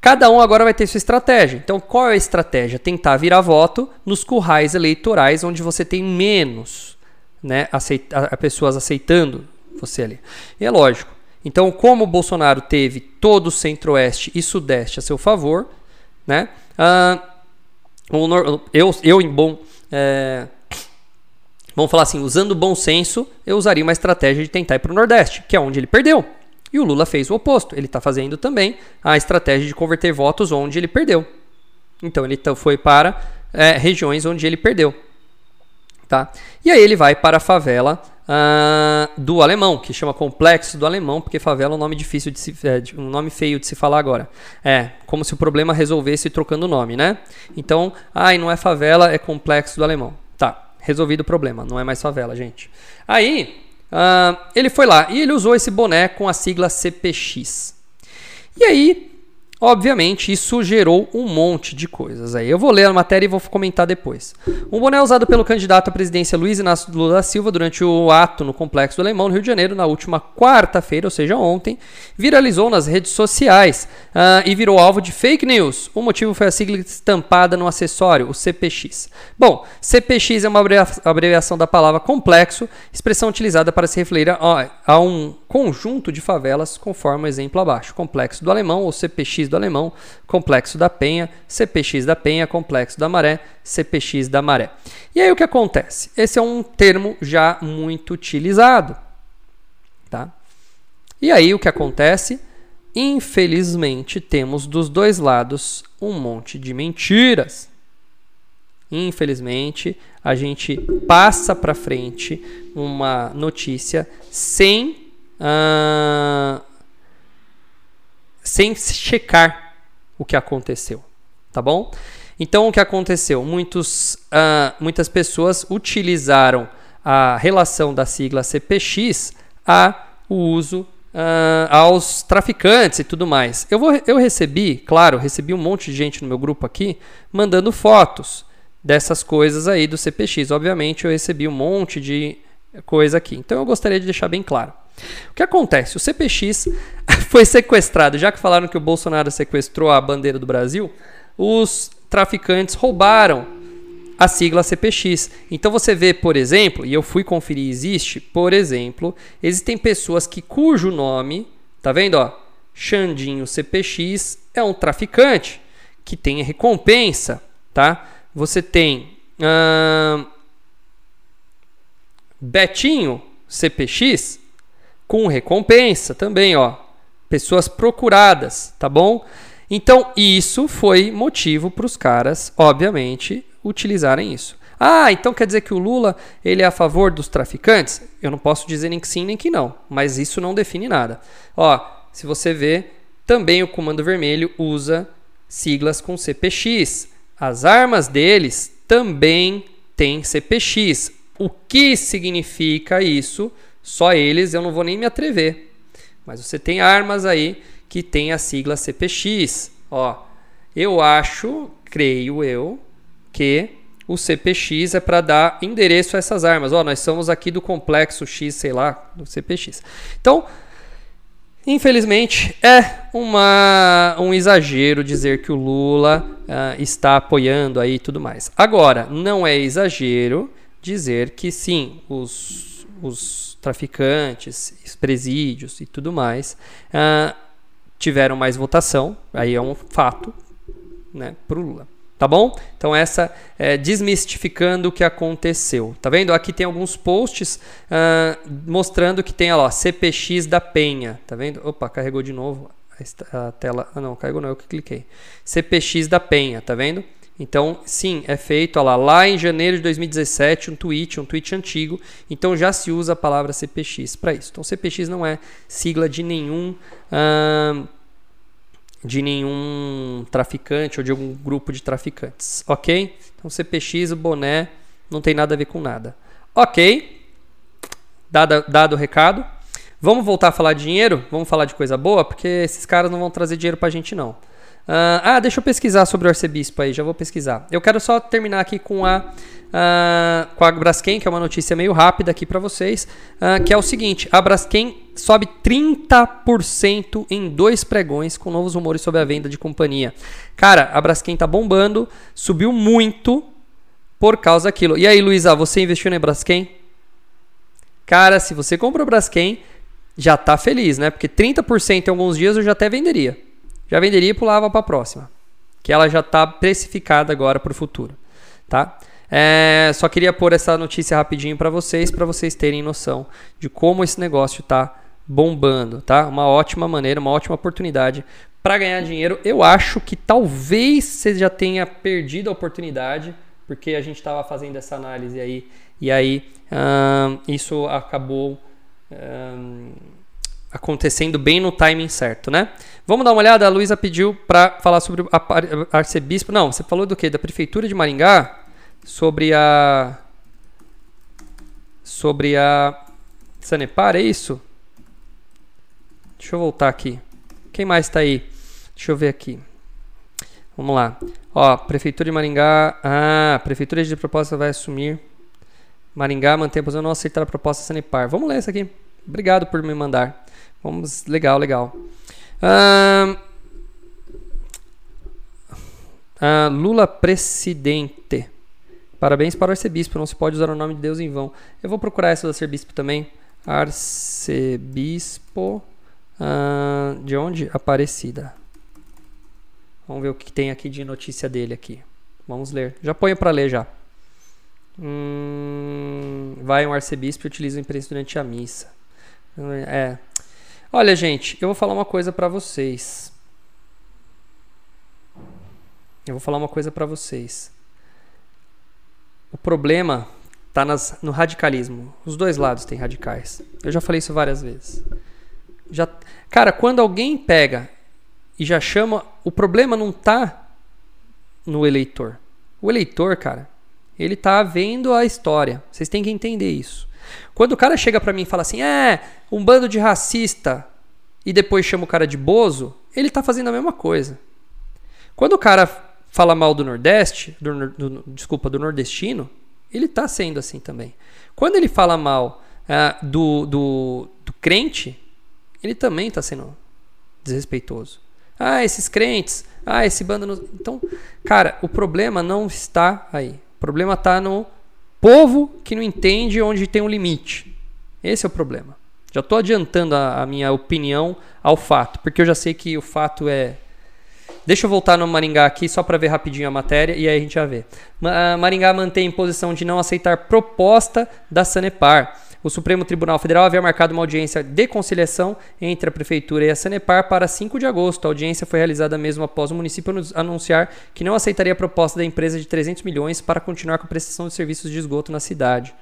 Cada um agora vai ter sua estratégia. Então, qual é a estratégia? Tentar virar voto nos currais eleitorais onde você tem menos né, aceita pessoas aceitando você ali. E é lógico. Então, como o Bolsonaro teve todo o centro-oeste e sudeste a seu favor, né, ah, eu, eu, em bom. É, vamos falar assim, usando bom senso, eu usaria uma estratégia de tentar ir para o Nordeste, que é onde ele perdeu. E o Lula fez o oposto. Ele está fazendo também a estratégia de converter votos onde ele perdeu. Então ele foi para é, regiões onde ele perdeu. Tá? E aí ele vai para a favela uh, do alemão, que chama Complexo do Alemão, porque favela é um nome difícil de se, é, um nome feio de se falar agora. É, como se o problema resolvesse trocando o nome, né? Então, ai, não é favela, é Complexo do Alemão. Tá, resolvido o problema, não é mais favela, gente. Aí, uh, ele foi lá e ele usou esse boné com a sigla CPX. E aí, Obviamente, isso gerou um monte de coisas. Aí eu vou ler a matéria e vou comentar depois. Um boné usado pelo candidato à presidência Luiz Inácio Lula da Silva durante o ato no Complexo do Alemão, no Rio de Janeiro, na última quarta-feira, ou seja, ontem, viralizou nas redes sociais uh, e virou alvo de fake news. O motivo foi a sigla estampada no acessório, o CPX. Bom, CPX é uma abreviação da palavra complexo, expressão utilizada para se referir a, a um conjunto de favelas, conforme o exemplo abaixo. Complexo do Alemão, ou CPX do Alemão, Complexo da Penha, CPX da Penha, Complexo da Maré, CPX da Maré. E aí o que acontece? Esse é um termo já muito utilizado, tá? E aí o que acontece? Infelizmente temos dos dois lados um monte de mentiras. Infelizmente, a gente passa para frente uma notícia sem uh, sem checar o que aconteceu, tá bom? Então, o que aconteceu? Muitos, uh, muitas pessoas utilizaram a relação da sigla CPX a o uso uh, aos traficantes e tudo mais. Eu, vou, eu recebi, claro, recebi um monte de gente no meu grupo aqui mandando fotos dessas coisas aí do CPX. Obviamente, eu recebi um monte de coisa aqui. Então, eu gostaria de deixar bem claro. O que acontece? O CPX foi sequestrado. Já que falaram que o Bolsonaro sequestrou a bandeira do Brasil, os traficantes roubaram a sigla CPX. Então você vê, por exemplo, e eu fui conferir, existe, por exemplo, existem pessoas que cujo nome, tá vendo, ó, Xandinho CPX é um traficante que tem recompensa, tá? Você tem hum, Betinho CPX com recompensa também, ó. Pessoas procuradas, tá bom? Então, isso foi motivo para os caras, obviamente, utilizarem isso. Ah, então quer dizer que o Lula ele é a favor dos traficantes? Eu não posso dizer nem que sim nem que não, mas isso não define nada. Ó, se você vê, também o Comando Vermelho usa siglas com CPX. As armas deles também têm CPX. O que significa isso? Só eles eu não vou nem me atrever. Mas você tem armas aí que tem a sigla CPX. Ó, eu acho, creio eu, que o CPX é para dar endereço a essas armas. Ó, nós somos aqui do complexo X, sei lá, do CPX. Então, infelizmente, é uma, um exagero dizer que o Lula uh, está apoiando aí tudo mais. Agora, não é exagero dizer que sim, os, os traficantes, presídios e tudo mais, uh, tiveram mais votação, aí é um fato, né, para o Lula. Tá bom? Então, essa é desmistificando o que aconteceu. Tá vendo? Aqui tem alguns posts uh, mostrando que tem ó, CPX da Penha. Tá vendo? Opa, carregou de novo a tela. Ah, não, carregou não, eu que cliquei. CPX da Penha, tá vendo? Então, sim, é feito lá, lá em janeiro de 2017, um tweet, um tweet antigo. Então já se usa a palavra CPX para isso. Então CPX não é sigla de nenhum de nenhum traficante ou de algum grupo de traficantes, ok? Então CPX, o boné, não tem nada a ver com nada. Ok, dado, dado o recado. Vamos voltar a falar de dinheiro? Vamos falar de coisa boa? Porque esses caras não vão trazer dinheiro para a gente não. Uh, ah, deixa eu pesquisar sobre o arcebispo aí, já vou pesquisar. Eu quero só terminar aqui com a, uh, com a Braskem, que é uma notícia meio rápida aqui para vocês, uh, que é o seguinte, a Braskem sobe 30% em dois pregões com novos rumores sobre a venda de companhia. Cara, a Braskem tá bombando, subiu muito por causa daquilo. E aí, Luísa, você investiu na Braskem? Cara, se você comprou Braskem, já tá feliz, né? Porque 30% em alguns dias eu já até venderia já venderia e pulava para a próxima, que ela já está precificada agora para o futuro, tá? É, só queria pôr essa notícia rapidinho para vocês, para vocês terem noção de como esse negócio está bombando, tá? Uma ótima maneira, uma ótima oportunidade para ganhar dinheiro. Eu acho que talvez você já tenha perdido a oportunidade, porque a gente estava fazendo essa análise aí e aí hum, isso acabou hum, acontecendo bem no timing certo, né? Vamos dar uma olhada? A Luísa pediu para falar sobre o arcebispo. Não, você falou do que? Da prefeitura de Maringá? Sobre a. Sobre a. Sanepar, é isso? Deixa eu voltar aqui. Quem mais está aí? Deixa eu ver aqui. Vamos lá. Ó, Prefeitura de Maringá. Ah, Prefeitura de Proposta vai assumir. Maringá mantém a posição não aceitar a proposta Sanepar. Vamos ler isso aqui. Obrigado por me mandar. Vamos, legal, legal. Uh, uh, Lula presidente. Parabéns para o arcebispo. Não se pode usar o nome de Deus em vão. Eu vou procurar essa do arcebispo também. Arcebispo uh, de onde? Aparecida. Vamos ver o que tem aqui de notícia dele aqui. Vamos ler. Já ponho para ler já. Hum, vai um arcebispo e utiliza o imprensa durante a missa. É. Olha, gente, eu vou falar uma coisa para vocês. Eu vou falar uma coisa para vocês. O problema tá nas, no radicalismo. Os dois lados têm radicais. Eu já falei isso várias vezes. Já, cara, quando alguém pega e já chama, o problema não tá no eleitor. O eleitor, cara, ele tá vendo a história. Vocês têm que entender isso. Quando o cara chega para mim e fala assim: "É, um bando de racista" e depois chama o cara de bozo, ele tá fazendo a mesma coisa. Quando o cara fala mal do Nordeste, do, do, desculpa, do nordestino, ele tá sendo assim também. Quando ele fala mal uh, do, do, do crente, ele também está sendo desrespeitoso. Ah, esses crentes, ah, esse bando. No... Então, cara, o problema não está aí. O problema está no povo que não entende onde tem um limite. Esse é o problema. Já estou adiantando a, a, minha opinião ao fato, porque eu já sei que o fato é. Deixa eu voltar no Maringá aqui só para ver rapidinho a matéria e aí a gente já vê. Maringá mantém posição de não aceitar proposta da Sanepar. O Supremo Tribunal Federal havia marcado uma audiência de conciliação entre a Prefeitura e a Sanepar para 5 de agosto. A audiência foi realizada mesmo após o município anunciar que não aceitaria a proposta da empresa de 300 milhões para continuar com a prestação de serviços de esgoto na cidade.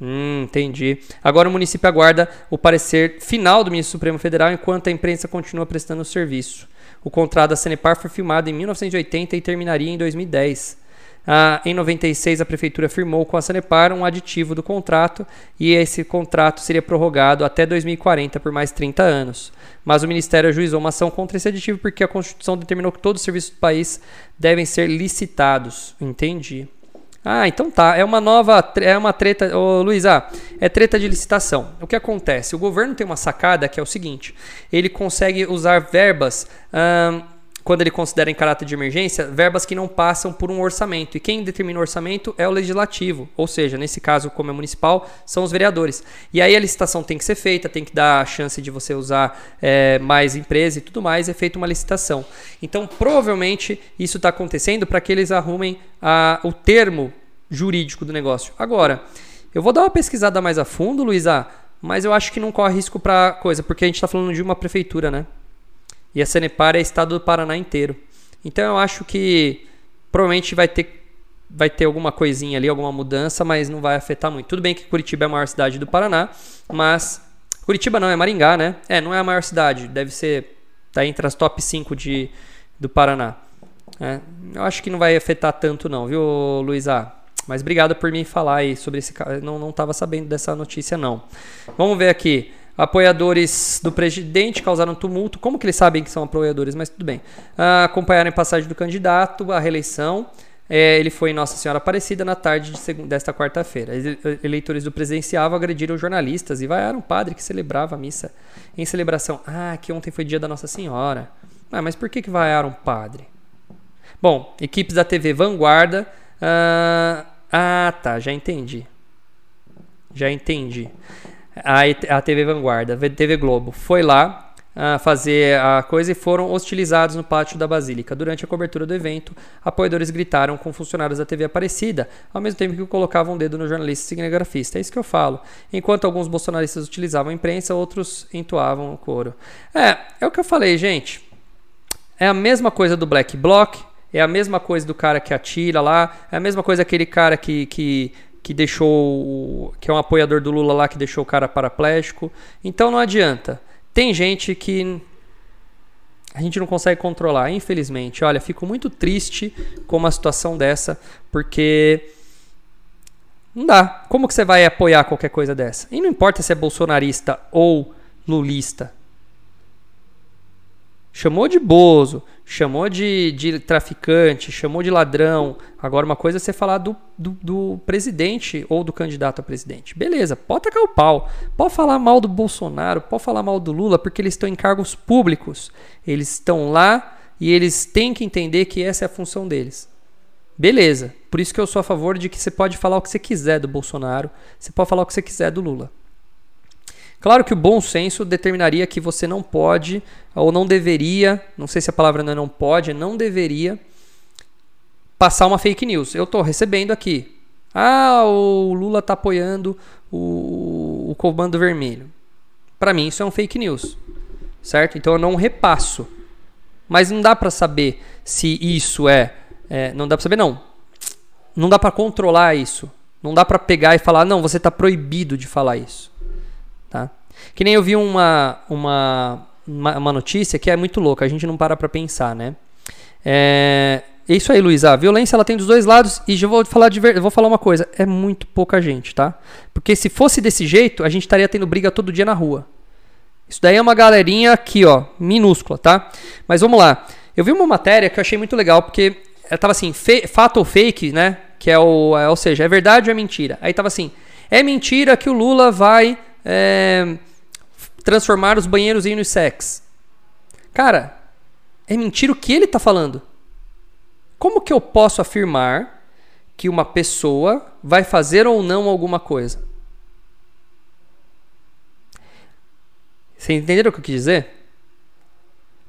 Hum, entendi. Agora o município aguarda o parecer final do ministro Supremo Federal enquanto a imprensa continua prestando o serviço. O contrato da Sanepar foi firmado em 1980 e terminaria em 2010. Ah, em 96, a prefeitura firmou com a Sanepar um aditivo do contrato e esse contrato seria prorrogado até 2040 por mais 30 anos. Mas o Ministério ajuizou uma ação contra esse aditivo porque a Constituição determinou que todos os serviços do país devem ser licitados. Entendi. Ah, então tá. É uma nova. É uma treta. Ô, Luiz, ah, é treta de licitação. O que acontece? O governo tem uma sacada que é o seguinte: ele consegue usar verbas. Hum, quando ele considera em caráter de emergência, verbas que não passam por um orçamento. E quem determina o orçamento é o legislativo, ou seja, nesse caso, como é municipal, são os vereadores. E aí a licitação tem que ser feita, tem que dar a chance de você usar é, mais empresa e tudo mais, é feita uma licitação. Então, provavelmente, isso está acontecendo para que eles arrumem a, o termo jurídico do negócio. Agora, eu vou dar uma pesquisada mais a fundo, Luísa, mas eu acho que não corre risco para coisa, porque a gente está falando de uma prefeitura, né? E a Sanepar é estado do Paraná inteiro. Então eu acho que provavelmente vai ter vai ter alguma coisinha ali, alguma mudança, mas não vai afetar muito. Tudo bem que Curitiba é a maior cidade do Paraná, mas Curitiba não, é Maringá, né? É, não é a maior cidade, deve ser tá entre as top 5 de, do Paraná. É, eu acho que não vai afetar tanto não, viu, Luísa? Mas obrigado por me falar aí sobre esse caso. Não estava sabendo dessa notícia, não. Vamos ver aqui. Apoiadores do presidente causaram tumulto. Como que eles sabem que são apoiadores? Mas tudo bem. Ah, acompanharam a passagem do candidato à reeleição. É, ele foi em Nossa Senhora Aparecida na tarde de desta quarta-feira. Eleitores do presidenciável agrediram jornalistas e vaiaram um padre que celebrava a missa em celebração. Ah, que ontem foi dia da Nossa Senhora. Ah, mas por que, que vaiaram um padre? Bom, equipes da TV Vanguarda. Ah, ah, tá, já entendi. Já entendi a, a TV Vanguarda, a TV Globo, foi lá uh, fazer a coisa e foram hostilizados no pátio da Basílica. Durante a cobertura do evento, apoiadores gritaram com funcionários da TV Aparecida, ao mesmo tempo que colocavam um dedo no jornalista cinegrafista. É isso que eu falo. Enquanto alguns bolsonaristas utilizavam a imprensa, outros entoavam o coro. É, é o que eu falei, gente. É a mesma coisa do Black Bloc, é a mesma coisa do cara que atira lá, é a mesma coisa aquele cara que, que que deixou. que é um apoiador do Lula lá que deixou o cara paraplégico. Então não adianta. Tem gente que a gente não consegue controlar, infelizmente. Olha, fico muito triste com uma situação dessa, porque não dá. Como que você vai apoiar qualquer coisa dessa? E não importa se é bolsonarista ou lulista. Chamou de bozo, chamou de, de traficante, chamou de ladrão. Agora, uma coisa é você falar do, do, do, presidente ou do candidato a presidente. Beleza, pode tacar o pau. Pode falar mal do Bolsonaro, pode falar mal do Lula, porque eles estão em cargos públicos. Eles estão lá e eles têm que entender que essa é a função deles. Beleza, por isso que eu sou a favor de que você pode falar o que você quiser do Bolsonaro, você pode falar o que você quiser do Lula. Claro que o bom senso determinaria que você não pode ou não deveria, não sei se a palavra não é não pode, não deveria passar uma fake news. Eu estou recebendo aqui. Ah, o Lula está apoiando o, o Comando Vermelho. Para mim isso é um fake news, certo? Então eu não repasso. Mas não dá para saber se isso é, é não dá para saber não. Não dá para controlar isso. Não dá para pegar e falar não, você está proibido de falar isso? Que nem eu vi uma, uma uma notícia que é muito louca. A gente não para para pensar, né? É, é isso aí, Luiz. A violência ela tem dos dois lados e já vou falar de ver... vou falar uma coisa, é muito pouca gente, tá? Porque se fosse desse jeito, a gente estaria tendo briga todo dia na rua. Isso daí é uma galerinha aqui, ó, minúscula, tá? Mas vamos lá. Eu vi uma matéria que eu achei muito legal, porque tava assim, fato ou fake, né? Que é o. É, ou seja, é verdade ou é mentira? Aí tava assim: é mentira que o Lula vai é, transformar os banheiros em unissex. Cara, é mentira o que ele tá falando. Como que eu posso afirmar que uma pessoa vai fazer ou não alguma coisa? Vocês entenderam o que eu quis dizer?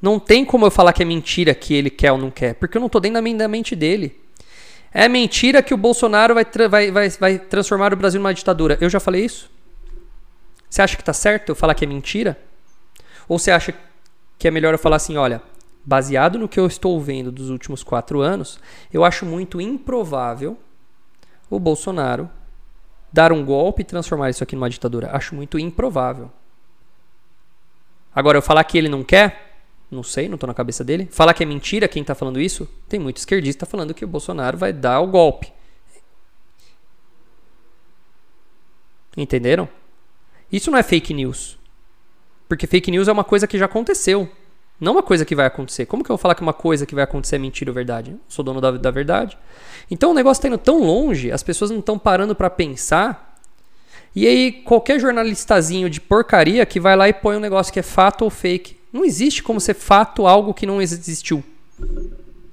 Não tem como eu falar que é mentira que ele quer ou não quer, porque eu não estou dentro da mente dele. É mentira que o Bolsonaro vai, vai, vai, vai transformar o Brasil numa ditadura. Eu já falei isso? Você acha que está certo eu falar que é mentira? Ou você acha que é melhor eu falar assim, olha, baseado no que eu estou vendo dos últimos quatro anos, eu acho muito improvável o Bolsonaro dar um golpe e transformar isso aqui numa ditadura. Acho muito improvável. Agora, eu falar que ele não quer, não sei, não estou na cabeça dele. Falar que é mentira quem está falando isso, tem muito esquerdista falando que o Bolsonaro vai dar o golpe. Entenderam? Isso não é fake news. Porque fake news é uma coisa que já aconteceu. Não uma coisa que vai acontecer. Como que eu vou falar que uma coisa que vai acontecer é mentira ou verdade? Eu sou dono da, da verdade. Então o negócio está indo tão longe, as pessoas não estão parando para pensar e aí, qualquer jornalistazinho de porcaria que vai lá e põe um negócio que é fato ou fake. Não existe como ser fato algo que não existiu.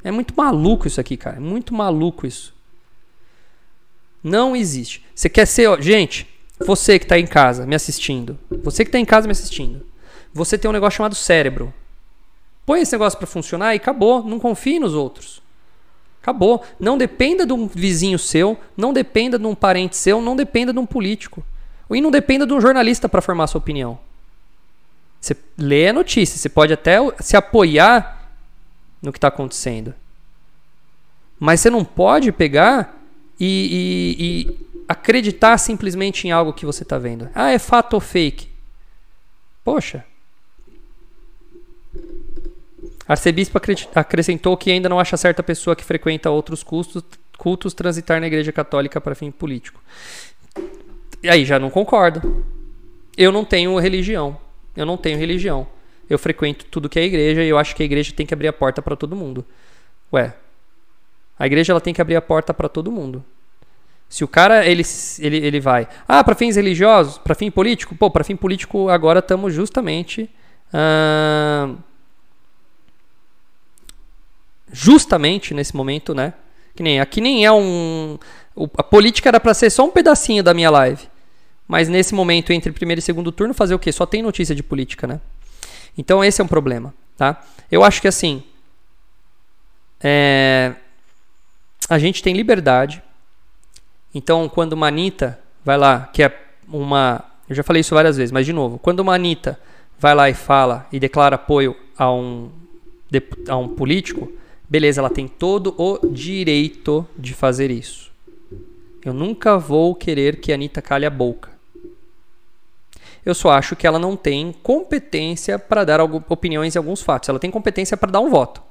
É muito maluco isso aqui, cara. É muito maluco isso. Não existe. Você quer ser. Ó, gente, você que está em casa me assistindo. Você que está em casa me assistindo. Você tem um negócio chamado cérebro. Põe esse negócio para funcionar e acabou. Não confie nos outros. Acabou. Não dependa de um vizinho seu, não dependa de um parente seu, não dependa de um político. E não dependa de um jornalista para formar sua opinião. Você lê a notícia, você pode até se apoiar no que está acontecendo. Mas você não pode pegar e, e, e, acreditar simplesmente em algo que você está vendo. Ah, é fato ou fake? Poxa. Arcebispo acrescentou que ainda não acha certa pessoa que frequenta outros cultos, cultos transitar na igreja católica para fim político. E aí já não concordo. Eu não tenho religião. Eu não tenho religião. Eu frequento tudo que é igreja e eu acho que a igreja tem que abrir a porta para todo mundo. Ué, a igreja ela tem que abrir a porta para todo mundo. Se o cara ele, ele, ele vai, ah, para fins religiosos, para fim político, pô, para fim político agora estamos justamente uh, justamente nesse momento, né? Que nem aqui nem é um a política era para ser só um pedacinho da minha live. Mas nesse momento, entre primeiro e segundo turno, fazer o quê? Só tem notícia de política, né? Então esse é um problema, tá? Eu acho que assim, é, a gente tem liberdade. Então, quando uma Anitta vai lá, que é uma. Eu já falei isso várias vezes, mas de novo, quando uma Anitta vai lá e fala e declara apoio a um, a um político, beleza, ela tem todo o direito de fazer isso. Eu nunca vou querer que a Anitta calhe a boca. Eu só acho que ela não tem competência para dar opiniões em alguns fatos. Ela tem competência para dar um voto.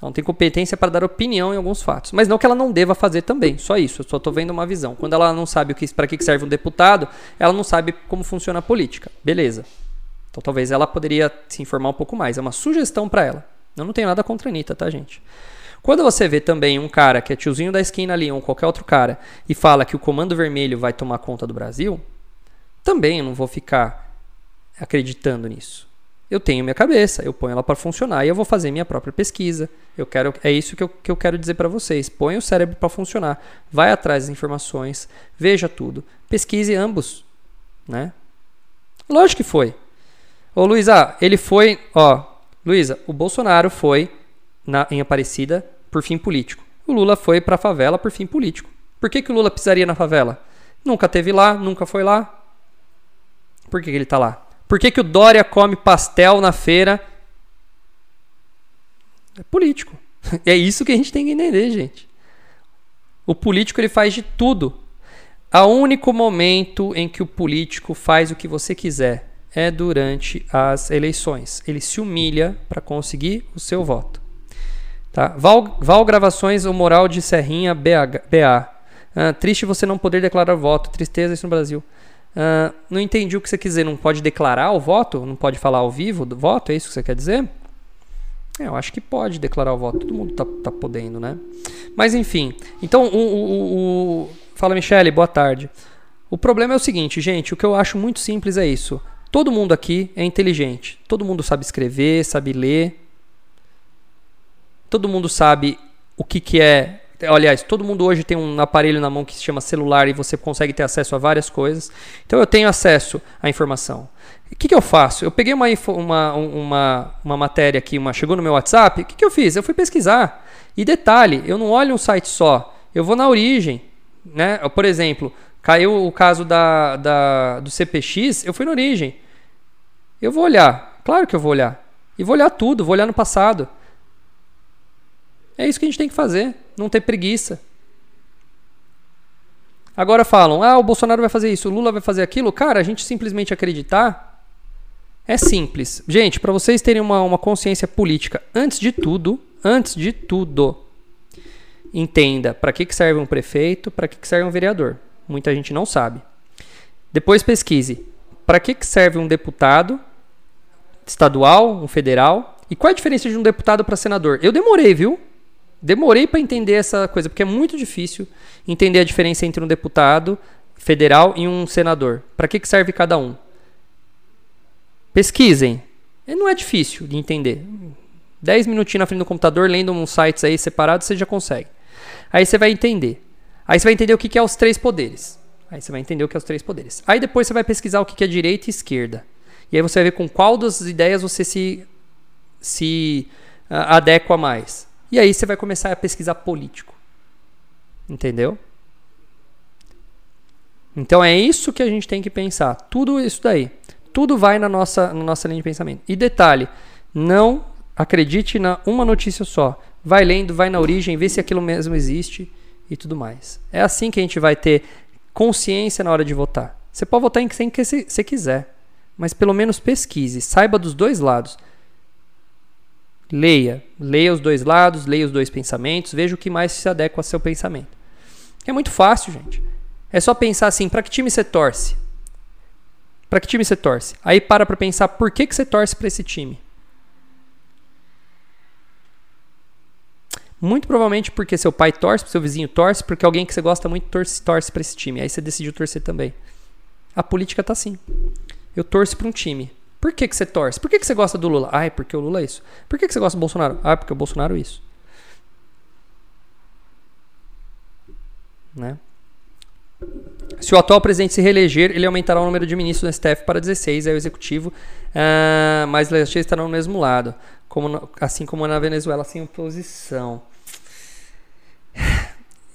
Ela não tem competência para dar opinião em alguns fatos. Mas não que ela não deva fazer também. Só isso. Eu só estou vendo uma visão. Quando ela não sabe para que serve um deputado, ela não sabe como funciona a política. Beleza. Então talvez ela poderia se informar um pouco mais. É uma sugestão para ela. Eu não tenho nada contra a Anitta, tá, gente? Quando você vê também um cara que é tiozinho da esquina ali, ou qualquer outro cara, e fala que o Comando Vermelho vai tomar conta do Brasil, também eu não vou ficar acreditando nisso. Eu tenho minha cabeça, eu ponho ela para funcionar e eu vou fazer minha própria pesquisa. Eu quero, é isso que eu, que eu quero dizer para vocês. Põe o cérebro para funcionar, vai atrás das informações, veja tudo, pesquise ambos, né? Lógico que foi. Ô Luísa, ele foi, ó, Luísa, o Bolsonaro foi na, em Aparecida por fim político. O Lula foi para a favela por fim político. Por que, que o Lula pisaria na favela? Nunca teve lá, nunca foi lá. Por que, que ele está lá? Por que, que o Dória come pastel na feira? É político. É isso que a gente tem que entender, gente. O político ele faz de tudo. O único momento em que o político faz o que você quiser é durante as eleições. Ele se humilha para conseguir o seu voto. Tá? Val, Val Gravações, o Moral de Serrinha, BH, BA. Ah, triste você não poder declarar voto. Tristeza isso no Brasil. Ah, não entendi o que você quer dizer. Não pode declarar o voto? Não pode falar ao vivo do voto? É isso que você quer dizer? É, eu acho que pode declarar o voto. Todo mundo tá, tá podendo, né? Mas enfim. Então, o, o, o... fala, Michele, boa tarde. O problema é o seguinte, gente. O que eu acho muito simples é isso. Todo mundo aqui é inteligente. Todo mundo sabe escrever, sabe ler. Todo mundo sabe o que, que é. Aliás, todo mundo hoje tem um aparelho na mão que se chama celular e você consegue ter acesso a várias coisas. Então eu tenho acesso à informação. O que, que eu faço? Eu peguei uma, uma, uma, uma matéria aqui, uma, chegou no meu WhatsApp. O que, que eu fiz? Eu fui pesquisar. E detalhe, eu não olho um site só. Eu vou na origem. Né? Por exemplo, caiu o caso da, da, do CPX, eu fui na origem. Eu vou olhar. Claro que eu vou olhar. E vou olhar tudo, vou olhar no passado. É isso que a gente tem que fazer, não ter preguiça. Agora falam, ah, o Bolsonaro vai fazer isso, o Lula vai fazer aquilo. Cara, a gente simplesmente acreditar é simples. Gente, para vocês terem uma, uma consciência política, antes de tudo, antes de tudo, entenda para que, que serve um prefeito, para que, que serve um vereador. Muita gente não sabe. Depois pesquise para que, que serve um deputado estadual, um federal, e qual é a diferença de um deputado para senador. Eu demorei, viu? Demorei para entender essa coisa, porque é muito difícil entender a diferença entre um deputado federal e um senador. Para que, que serve cada um? Pesquisem. Não é difícil de entender. 10 minutinhos na frente do computador, lendo uns sites aí separados, você já consegue. Aí você vai entender. Aí você vai entender o que é os três poderes. Aí você vai entender o que é os três poderes. Aí depois você vai pesquisar o que é direita e esquerda. E aí você vai ver com qual das ideias você se, se uh, adequa mais. E aí você vai começar a pesquisar político. Entendeu? Então é isso que a gente tem que pensar. Tudo isso daí. Tudo vai na nossa, na nossa linha de pensamento. E detalhe, não acredite na uma notícia só. Vai lendo, vai na origem, vê se aquilo mesmo existe e tudo mais. É assim que a gente vai ter consciência na hora de votar. Você pode votar em quem você quiser, mas pelo menos pesquise, saiba dos dois lados. Leia. Leia os dois lados, leia os dois pensamentos, veja o que mais se adequa ao seu pensamento. É muito fácil, gente. É só pensar assim, para que time você torce? Para que time você torce? Aí para para pensar por que, que você torce para esse time. Muito provavelmente porque seu pai torce, seu vizinho torce, porque alguém que você gosta muito torce, torce para esse time. Aí você decidiu torcer também. A política tá assim. Eu torço para um time. Por que, que você torce? Por que, que você gosta do Lula? Ah, porque o Lula é isso. Por que, que você gosta do Bolsonaro? Ah, porque o Bolsonaro é isso. Né? Se o atual presidente se reeleger, ele aumentará o número de ministros do STF para 16, é o executivo, uh, mas o legislativo estará no mesmo lado, como no, assim como na Venezuela, sem oposição.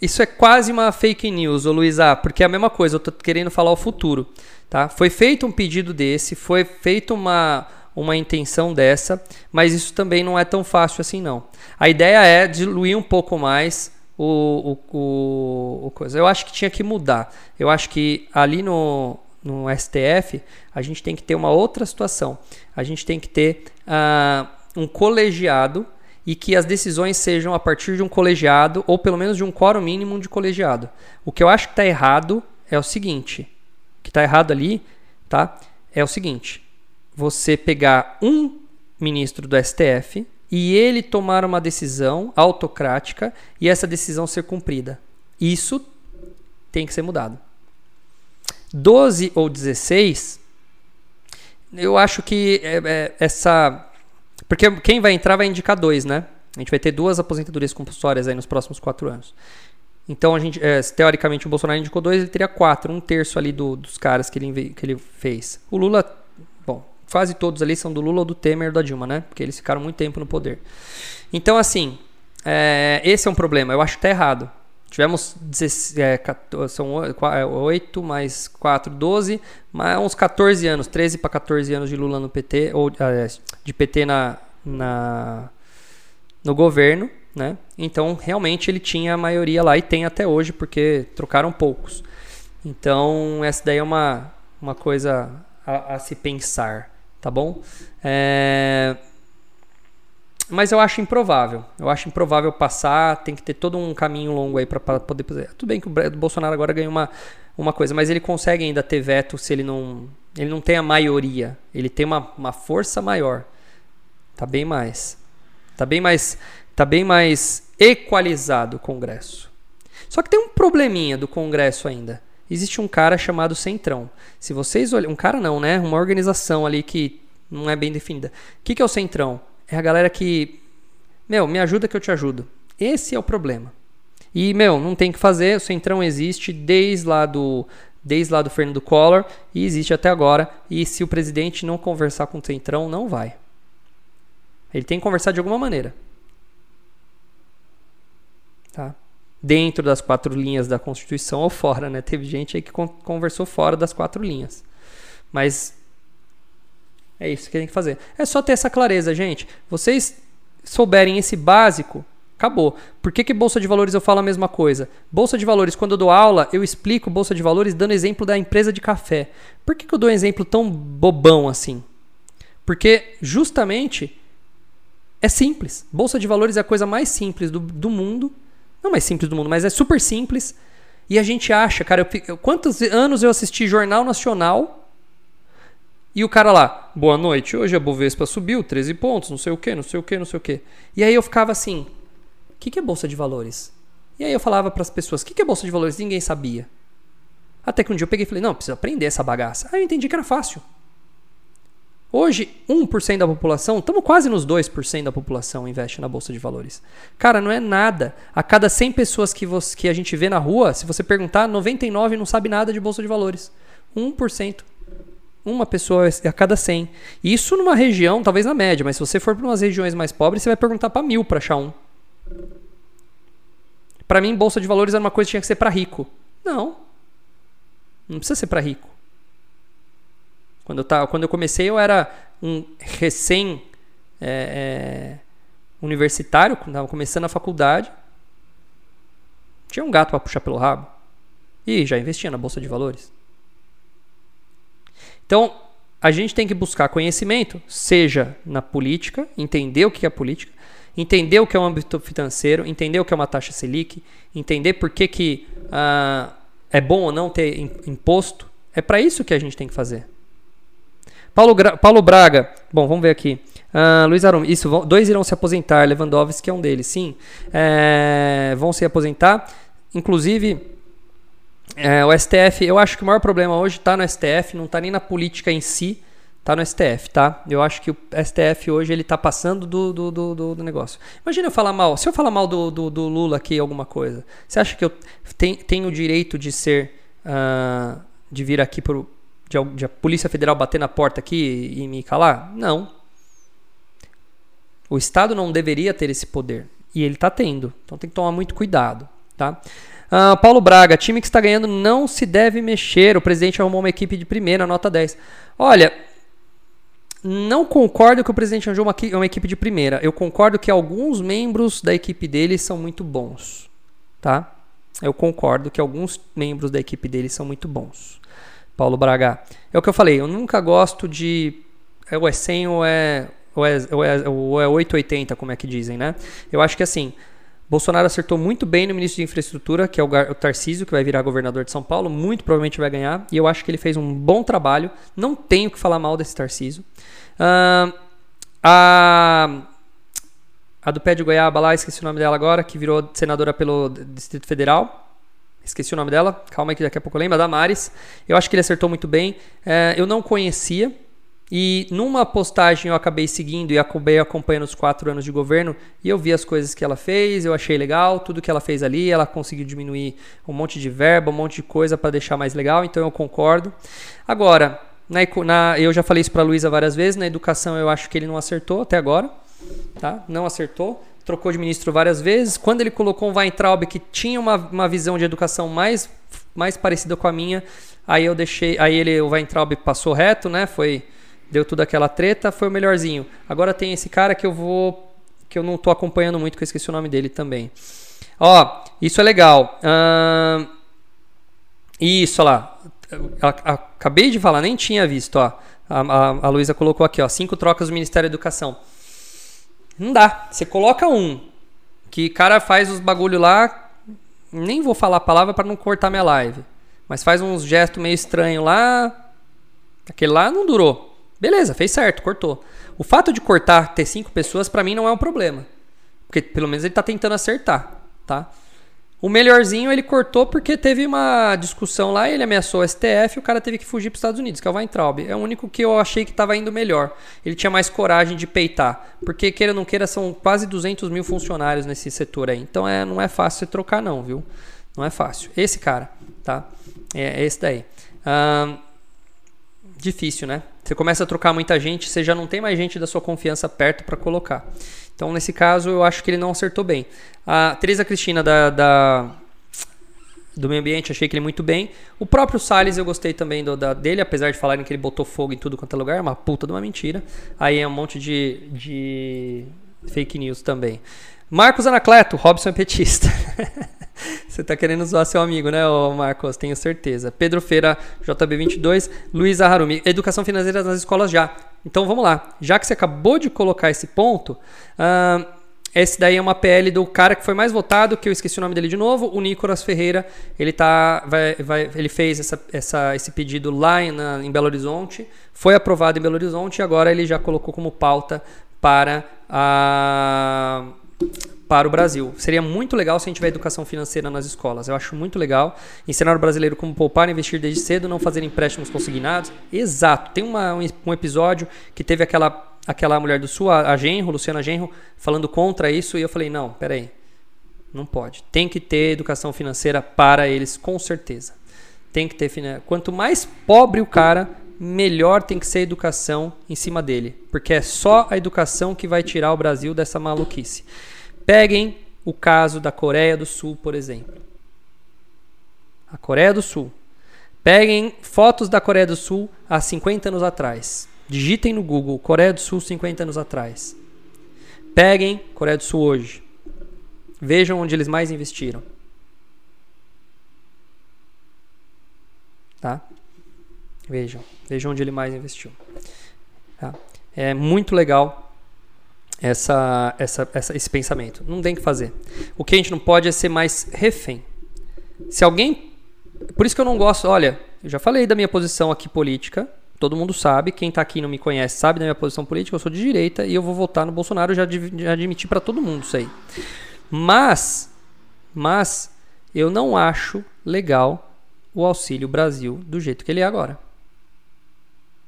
Isso é quase uma fake news, ô Luísa, porque é a mesma coisa, eu estou querendo falar o futuro. Tá? Foi feito um pedido desse, foi feita uma, uma intenção dessa, mas isso também não é tão fácil assim não. A ideia é diluir um pouco mais o, o, o, o coisa. Eu acho que tinha que mudar. Eu acho que ali no, no STF a gente tem que ter uma outra situação. A gente tem que ter uh, um colegiado e que as decisões sejam a partir de um colegiado ou pelo menos de um quórum mínimo de colegiado. O que eu acho que está errado é o seguinte: que está errado ali, tá? É o seguinte: você pegar um ministro do STF e ele tomar uma decisão autocrática e essa decisão ser cumprida. Isso tem que ser mudado. 12 ou 16, eu acho que é, é, essa. Porque quem vai entrar vai indicar dois, né? A gente vai ter duas aposentadorias compulsórias aí nos próximos quatro anos. Então, a gente, é, teoricamente, o Bolsonaro indicou dois, ele teria quatro, um terço ali do, dos caras que ele, que ele fez. O Lula quase todos ali são do Lula ou do Temer ou da Dilma, né? Porque eles ficaram muito tempo no poder. Então, assim, é, esse é um problema. Eu acho que tá errado. Tivemos 16, é, 14, são 8 é, mais 4, 12, mais uns 14 anos, 13 para 14 anos de Lula no PT, ou de PT na, na, no governo, né? Então, realmente ele tinha a maioria lá e tem até hoje, porque trocaram poucos. Então, essa daí é uma, uma coisa a, a se pensar, tá bom? É... Mas eu acho improvável. Eu acho improvável passar, tem que ter todo um caminho longo aí para poder fazer. Tudo bem que o Bolsonaro agora ganhou uma, uma coisa, mas ele consegue ainda ter veto se ele não. Ele não tem a maioria. Ele tem uma, uma força maior. Tá bem mais. Tá bem mais. Tá bem mais equalizado o Congresso. Só que tem um probleminha do Congresso ainda existe um cara chamado Centrão. Se vocês olham, um cara não, né? Uma organização ali que não é bem definida. O que, que é o Centrão? É a galera que, meu, me ajuda que eu te ajudo. Esse é o problema. E, meu, não tem que fazer, o Centrão existe desde lá do, desde lá do Fernando Collor e existe até agora. E se o presidente não conversar com o Centrão, não vai. Ele tem que conversar de alguma maneira. Tá? dentro das quatro linhas da Constituição ou fora, né? Teve gente aí que conversou fora das quatro linhas. Mas é isso que tem que fazer. É só ter essa clareza, gente. Vocês souberem esse básico, acabou. Por que, que Bolsa de Valores eu falo a mesma coisa? Bolsa de Valores, quando eu dou aula, eu explico Bolsa de Valores dando exemplo da empresa de café. Por que, que eu dou um exemplo tão bobão assim? Porque justamente é simples. Bolsa de Valores é a coisa mais simples do, do mundo não mais simples do mundo, mas é super simples. E a gente acha, cara, eu, quantos anos eu assisti Jornal Nacional e o cara lá, boa noite, hoje a Bovespa subiu 13 pontos, não sei o que, não sei o que, não sei o que. E aí eu ficava assim, o que, que é Bolsa de Valores? E aí eu falava para as pessoas, o que, que é Bolsa de Valores? Ninguém sabia. Até que um dia eu peguei e falei, não, preciso aprender essa bagaça. Aí eu entendi que era fácil. Hoje, 1% da população, estamos quase nos 2% da população investe na bolsa de valores. Cara, não é nada. A cada 100 pessoas que, você, que a gente vê na rua, se você perguntar, 99 não sabe nada de bolsa de valores. 1%. Uma pessoa a cada 100. Isso numa região, talvez na média, mas se você for para umas regiões mais pobres, você vai perguntar para mil para achar um. Para mim, bolsa de valores era uma coisa que tinha que ser para rico. Não. Não precisa ser para rico. Quando eu, tava, quando eu comecei, eu era um recém é, é, universitário, estava começando a faculdade. Tinha um gato para puxar pelo rabo. E já investia na bolsa de valores. Então, a gente tem que buscar conhecimento, seja na política, entender o que é política, entender o que é o âmbito financeiro, entender o que é uma taxa Selic, entender por que, que uh, é bom ou não ter imposto. É para isso que a gente tem que fazer. Paulo, Gra Paulo Braga. Bom, vamos ver aqui. Uh, Luiz Arum, isso, dois irão se aposentar. Lewandowski é um deles, sim. É, vão se aposentar. Inclusive, é, o STF, eu acho que o maior problema hoje está no STF, não está nem na política em si, está no STF, tá? Eu acho que o STF hoje ele está passando do, do, do, do, negócio. Imagina eu falar mal, se eu falar mal do, do, do Lula aqui alguma coisa, você acha que eu tenho o direito de ser, uh, de vir aqui pro de, de a Polícia Federal bater na porta aqui e me calar? Não. O Estado não deveria ter esse poder. E ele está tendo. Então tem que tomar muito cuidado. Tá? Uh, Paulo Braga, time que está ganhando não se deve mexer. O presidente arrumou uma equipe de primeira, nota 10. Olha, não concordo que o presidente arranjou uma, uma equipe de primeira. Eu concordo que alguns membros da equipe dele são muito bons. Tá? Eu concordo que alguns membros da equipe dele são muito bons. Paulo Braga. É o que eu falei, eu nunca gosto de. É, ou é 100 ou é, ou é, ou é, ou é 880, como é que dizem, né? Eu acho que assim. Bolsonaro acertou muito bem no ministro de Infraestrutura, que é o Tarcísio, que vai virar governador de São Paulo, muito provavelmente vai ganhar, e eu acho que ele fez um bom trabalho. Não tenho que falar mal desse Tarcísio. Uh, a, a do pé de goiaba lá, esqueci o nome dela agora, que virou senadora pelo Distrito Federal. Esqueci o nome dela, calma aí que daqui a pouco eu lembro, a Damares. Eu acho que ele acertou muito bem. É, eu não conhecia, e numa postagem eu acabei seguindo e acabei acompanhando os quatro anos de governo e eu vi as coisas que ela fez, eu achei legal, tudo que ela fez ali, ela conseguiu diminuir um monte de verba, um monte de coisa para deixar mais legal, então eu concordo. Agora, Na, na, eu já falei isso para a Luísa várias vezes. Na educação, eu acho que ele não acertou até agora. Tá? Não acertou. Trocou de ministro várias vezes. Quando ele colocou um Weintraub que tinha uma, uma visão de educação mais, mais parecida com a minha, aí eu deixei. Aí ele, o Weintraub passou reto, né? Foi. Deu tudo aquela treta, foi o melhorzinho. Agora tem esse cara que eu vou. que eu não tô acompanhando muito, que eu esqueci o nome dele também. Ó, isso é legal. Isso, olha lá. Acabei de falar, nem tinha visto, ó. A, a, a Luísa colocou aqui, ó. Cinco trocas do Ministério da Educação. Não dá. Você coloca um. Que cara faz os bagulho lá. Nem vou falar a palavra para não cortar minha live. Mas faz uns gestos meio estranho lá. Aquele lá não durou. Beleza, fez certo, cortou. O fato de cortar, ter cinco pessoas, para mim não é um problema. Porque pelo menos ele tá tentando acertar, tá? O melhorzinho ele cortou porque teve uma discussão lá, ele ameaçou o STF e o cara teve que fugir para os Estados Unidos, que é o Weintraub. É o único que eu achei que estava indo melhor. Ele tinha mais coragem de peitar. Porque, queira ou não queira, são quase 200 mil funcionários nesse setor aí. Então é, não é fácil você trocar, não, viu? Não é fácil. Esse cara, tá? É, é esse daí. Difícil, né? Você começa a trocar muita gente, você já não tem mais gente da sua confiança perto para colocar. Então, nesse caso, eu acho que ele não acertou bem. A Teresa Cristina da, da, do meio ambiente, achei que ele muito bem. O próprio Salles eu gostei também do, da, dele, apesar de falarem que ele botou fogo em tudo quanto é lugar, é uma puta de uma mentira. Aí é um monte de, de fake news também. Marcos Anacleto, Robson é petista. Você tá querendo zoar seu amigo, né, Marcos? Tenho certeza. Pedro Feira, JB22, Luiz Harumi. Educação financeira nas escolas já. Então vamos lá. Já que você acabou de colocar esse ponto, uh, esse daí é uma PL do cara que foi mais votado, que eu esqueci o nome dele de novo, o Nicolas Ferreira. Ele, tá, vai, vai, ele fez essa, essa, esse pedido lá em, na, em Belo Horizonte, foi aprovado em Belo Horizonte e agora ele já colocou como pauta para a para o Brasil. Seria muito legal se a gente tiver educação financeira nas escolas. Eu acho muito legal ensinar o brasileiro como poupar, investir desde cedo, não fazer empréstimos consignados. Exato. Tem uma, um episódio que teve aquela aquela mulher do Sul, a Genro, Luciana Genro, falando contra isso e eu falei: "Não, peraí. Não pode. Tem que ter educação financeira para eles, com certeza. Tem que ter quanto mais pobre o cara, melhor tem que ser a educação em cima dele, porque é só a educação que vai tirar o Brasil dessa maluquice. Peguem o caso da Coreia do Sul, por exemplo. A Coreia do Sul. Peguem fotos da Coreia do Sul há 50 anos atrás. Digitem no Google Coreia do Sul 50 anos atrás. Peguem Coreia do Sul hoje. Vejam onde eles mais investiram. Tá? Vejam. Vejam onde ele mais investiu. Tá? É muito legal essa, essa, essa, esse pensamento. Não tem que fazer. O que a gente não pode é ser mais refém. Se alguém. Por isso que eu não gosto. Olha, eu já falei da minha posição aqui política. Todo mundo sabe. Quem está aqui e não me conhece sabe da minha posição política. Eu sou de direita e eu vou votar no Bolsonaro. Já, já admiti para todo mundo isso aí. Mas. Mas. Eu não acho legal o Auxílio Brasil do jeito que ele é agora.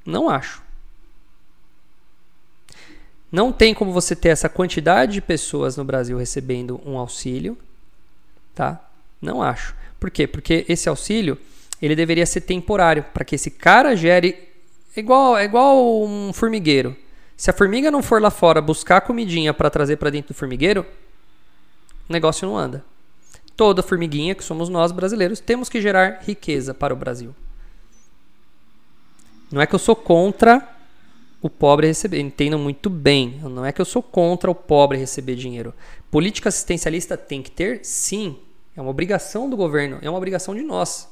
Não acho. Não tem como você ter essa quantidade de pessoas no Brasil recebendo um auxílio, tá? Não acho. Por quê? Porque esse auxílio ele deveria ser temporário para que esse cara gere igual é igual um formigueiro. Se a formiga não for lá fora buscar comidinha para trazer para dentro do formigueiro, o negócio não anda. Toda formiguinha, que somos nós brasileiros, temos que gerar riqueza para o Brasil. Não é que eu sou contra o pobre receber. Entendam muito bem. Não é que eu sou contra o pobre receber dinheiro. Política assistencialista tem que ter? Sim. É uma obrigação do governo, é uma obrigação de nós.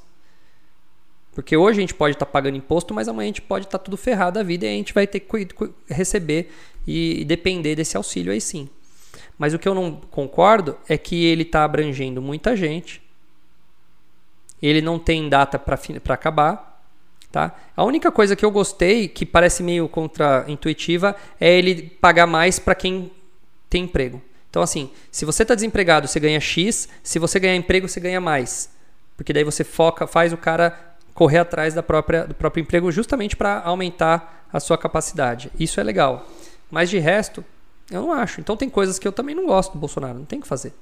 Porque hoje a gente pode estar tá pagando imposto, mas amanhã a gente pode estar tá tudo ferrado a vida e a gente vai ter que receber e depender desse auxílio aí sim. Mas o que eu não concordo é que ele está abrangendo muita gente, ele não tem data para acabar, Tá? A única coisa que eu gostei, que parece meio contra-intuitiva, é ele pagar mais para quem tem emprego. Então, assim, se você está desempregado, você ganha X, se você ganhar emprego, você ganha mais. Porque daí você foca, faz o cara correr atrás da própria, do próprio emprego justamente para aumentar a sua capacidade. Isso é legal. Mas de resto, eu não acho. Então tem coisas que eu também não gosto do Bolsonaro, não tem que fazer.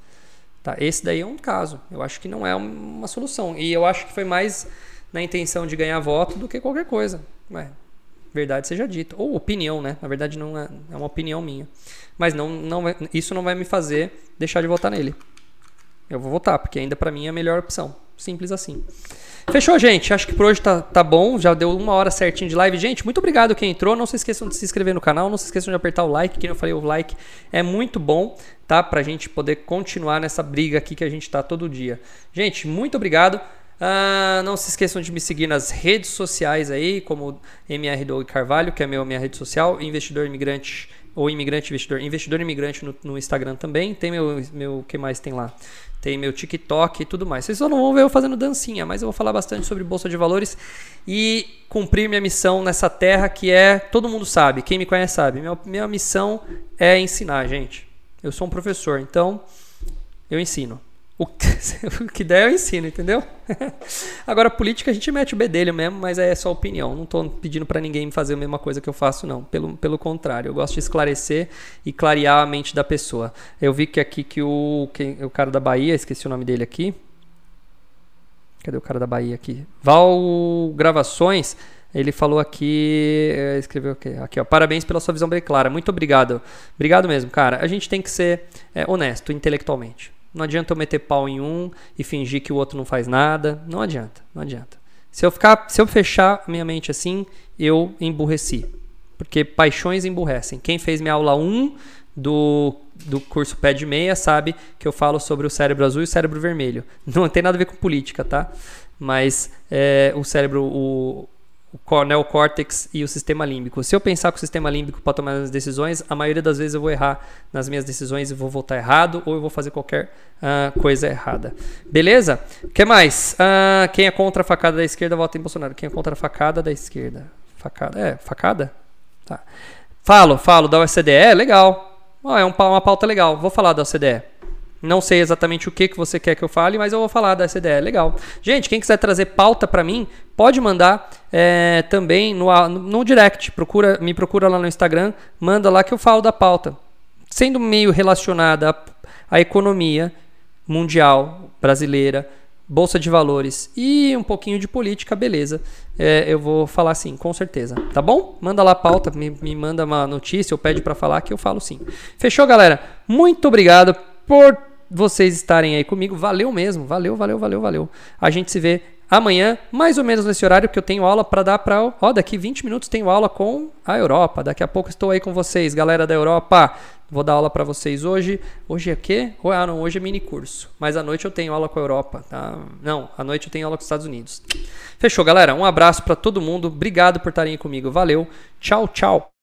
Tá? Esse daí é um caso. Eu acho que não é uma solução. E eu acho que foi mais na intenção de ganhar voto do que qualquer coisa. Ué, verdade seja dita. Ou opinião, né? Na verdade, não é, é uma opinião minha. Mas não, não isso não vai me fazer deixar de votar nele. Eu vou votar, porque ainda para mim é a melhor opção. Simples assim. Fechou, gente? Acho que por hoje tá, tá bom. Já deu uma hora certinho de live. Gente, muito obrigado quem entrou. Não se esqueçam de se inscrever no canal. Não se esqueçam de apertar o like. Que eu falei, o like é muito bom, tá? Pra gente poder continuar nessa briga aqui que a gente tá todo dia. Gente, muito obrigado. Uh, não se esqueçam de me seguir nas redes sociais aí, como MR Doug Carvalho, que é meu, minha rede social, investidor imigrante ou imigrante investidor, investidor imigrante no, no Instagram também. Tem meu, meu, que mais tem lá? Tem meu TikTok e tudo mais. Vocês só não vão ver eu fazendo dancinha, mas eu vou falar bastante sobre bolsa de valores e cumprir minha missão nessa terra que é, todo mundo sabe, quem me conhece sabe, minha, minha missão é ensinar, gente. Eu sou um professor, então eu ensino. O que, o que der eu ensino, entendeu? Agora, política a gente mete o bedelho mesmo, mas é só opinião. Não estou pedindo para ninguém fazer a mesma coisa que eu faço, não. Pelo, pelo contrário, eu gosto de esclarecer e clarear a mente da pessoa. Eu vi que aqui que o, que, o cara da Bahia, esqueci o nome dele aqui. Cadê o cara da Bahia aqui? Val Gravações. Ele falou aqui, é, escreveu aqui, aqui ó, parabéns pela sua visão bem clara, muito obrigado. Obrigado mesmo, cara. A gente tem que ser é, honesto intelectualmente. Não adianta eu meter pau em um e fingir que o outro não faz nada. Não adianta, não adianta. Se eu ficar, se eu fechar minha mente assim, eu emburreci. Porque paixões emburrecem. Quem fez minha aula 1 do, do curso Pé de Meia sabe que eu falo sobre o cérebro azul e o cérebro vermelho. Não tem nada a ver com política, tá? Mas é, o cérebro, o, o neocórtex e o sistema límbico. Se eu pensar com o sistema límbico para tomar as decisões, a maioria das vezes eu vou errar nas minhas decisões e vou votar errado ou eu vou fazer qualquer uh, coisa errada. Beleza? O que mais? Uh, quem é contra a facada da esquerda vota em Bolsonaro. Quem é contra a facada da esquerda? Facada? É, facada? Tá. Falo, falo da OCDE, legal. Oh, é um, uma pauta legal. Vou falar da OCDE. Não sei exatamente o que, que você quer que eu fale, mas eu vou falar dessa ideia. Legal. Gente, quem quiser trazer pauta para mim, pode mandar é, também no, no direct. Procura, me procura lá no Instagram, manda lá que eu falo da pauta. Sendo meio relacionada à, à economia mundial, brasileira, bolsa de valores e um pouquinho de política, beleza. É, eu vou falar sim, com certeza. Tá bom? Manda lá a pauta, me, me manda uma notícia ou pede para falar que eu falo sim. Fechou, galera? Muito obrigado por vocês estarem aí comigo. Valeu mesmo, valeu, valeu, valeu, valeu. A gente se vê amanhã, mais ou menos nesse horário que eu tenho aula para dar para, ó, daqui 20 minutos tenho aula com a Europa. Daqui a pouco estou aí com vocês, galera da Europa. Vou dar aula para vocês hoje. Hoje é quê? Ah, não, hoje é mini curso. Mas à noite eu tenho aula com a Europa, tá? Não, à noite eu tenho aula com os Estados Unidos. Fechou, galera? Um abraço para todo mundo. Obrigado por estarem comigo. Valeu. Tchau, tchau.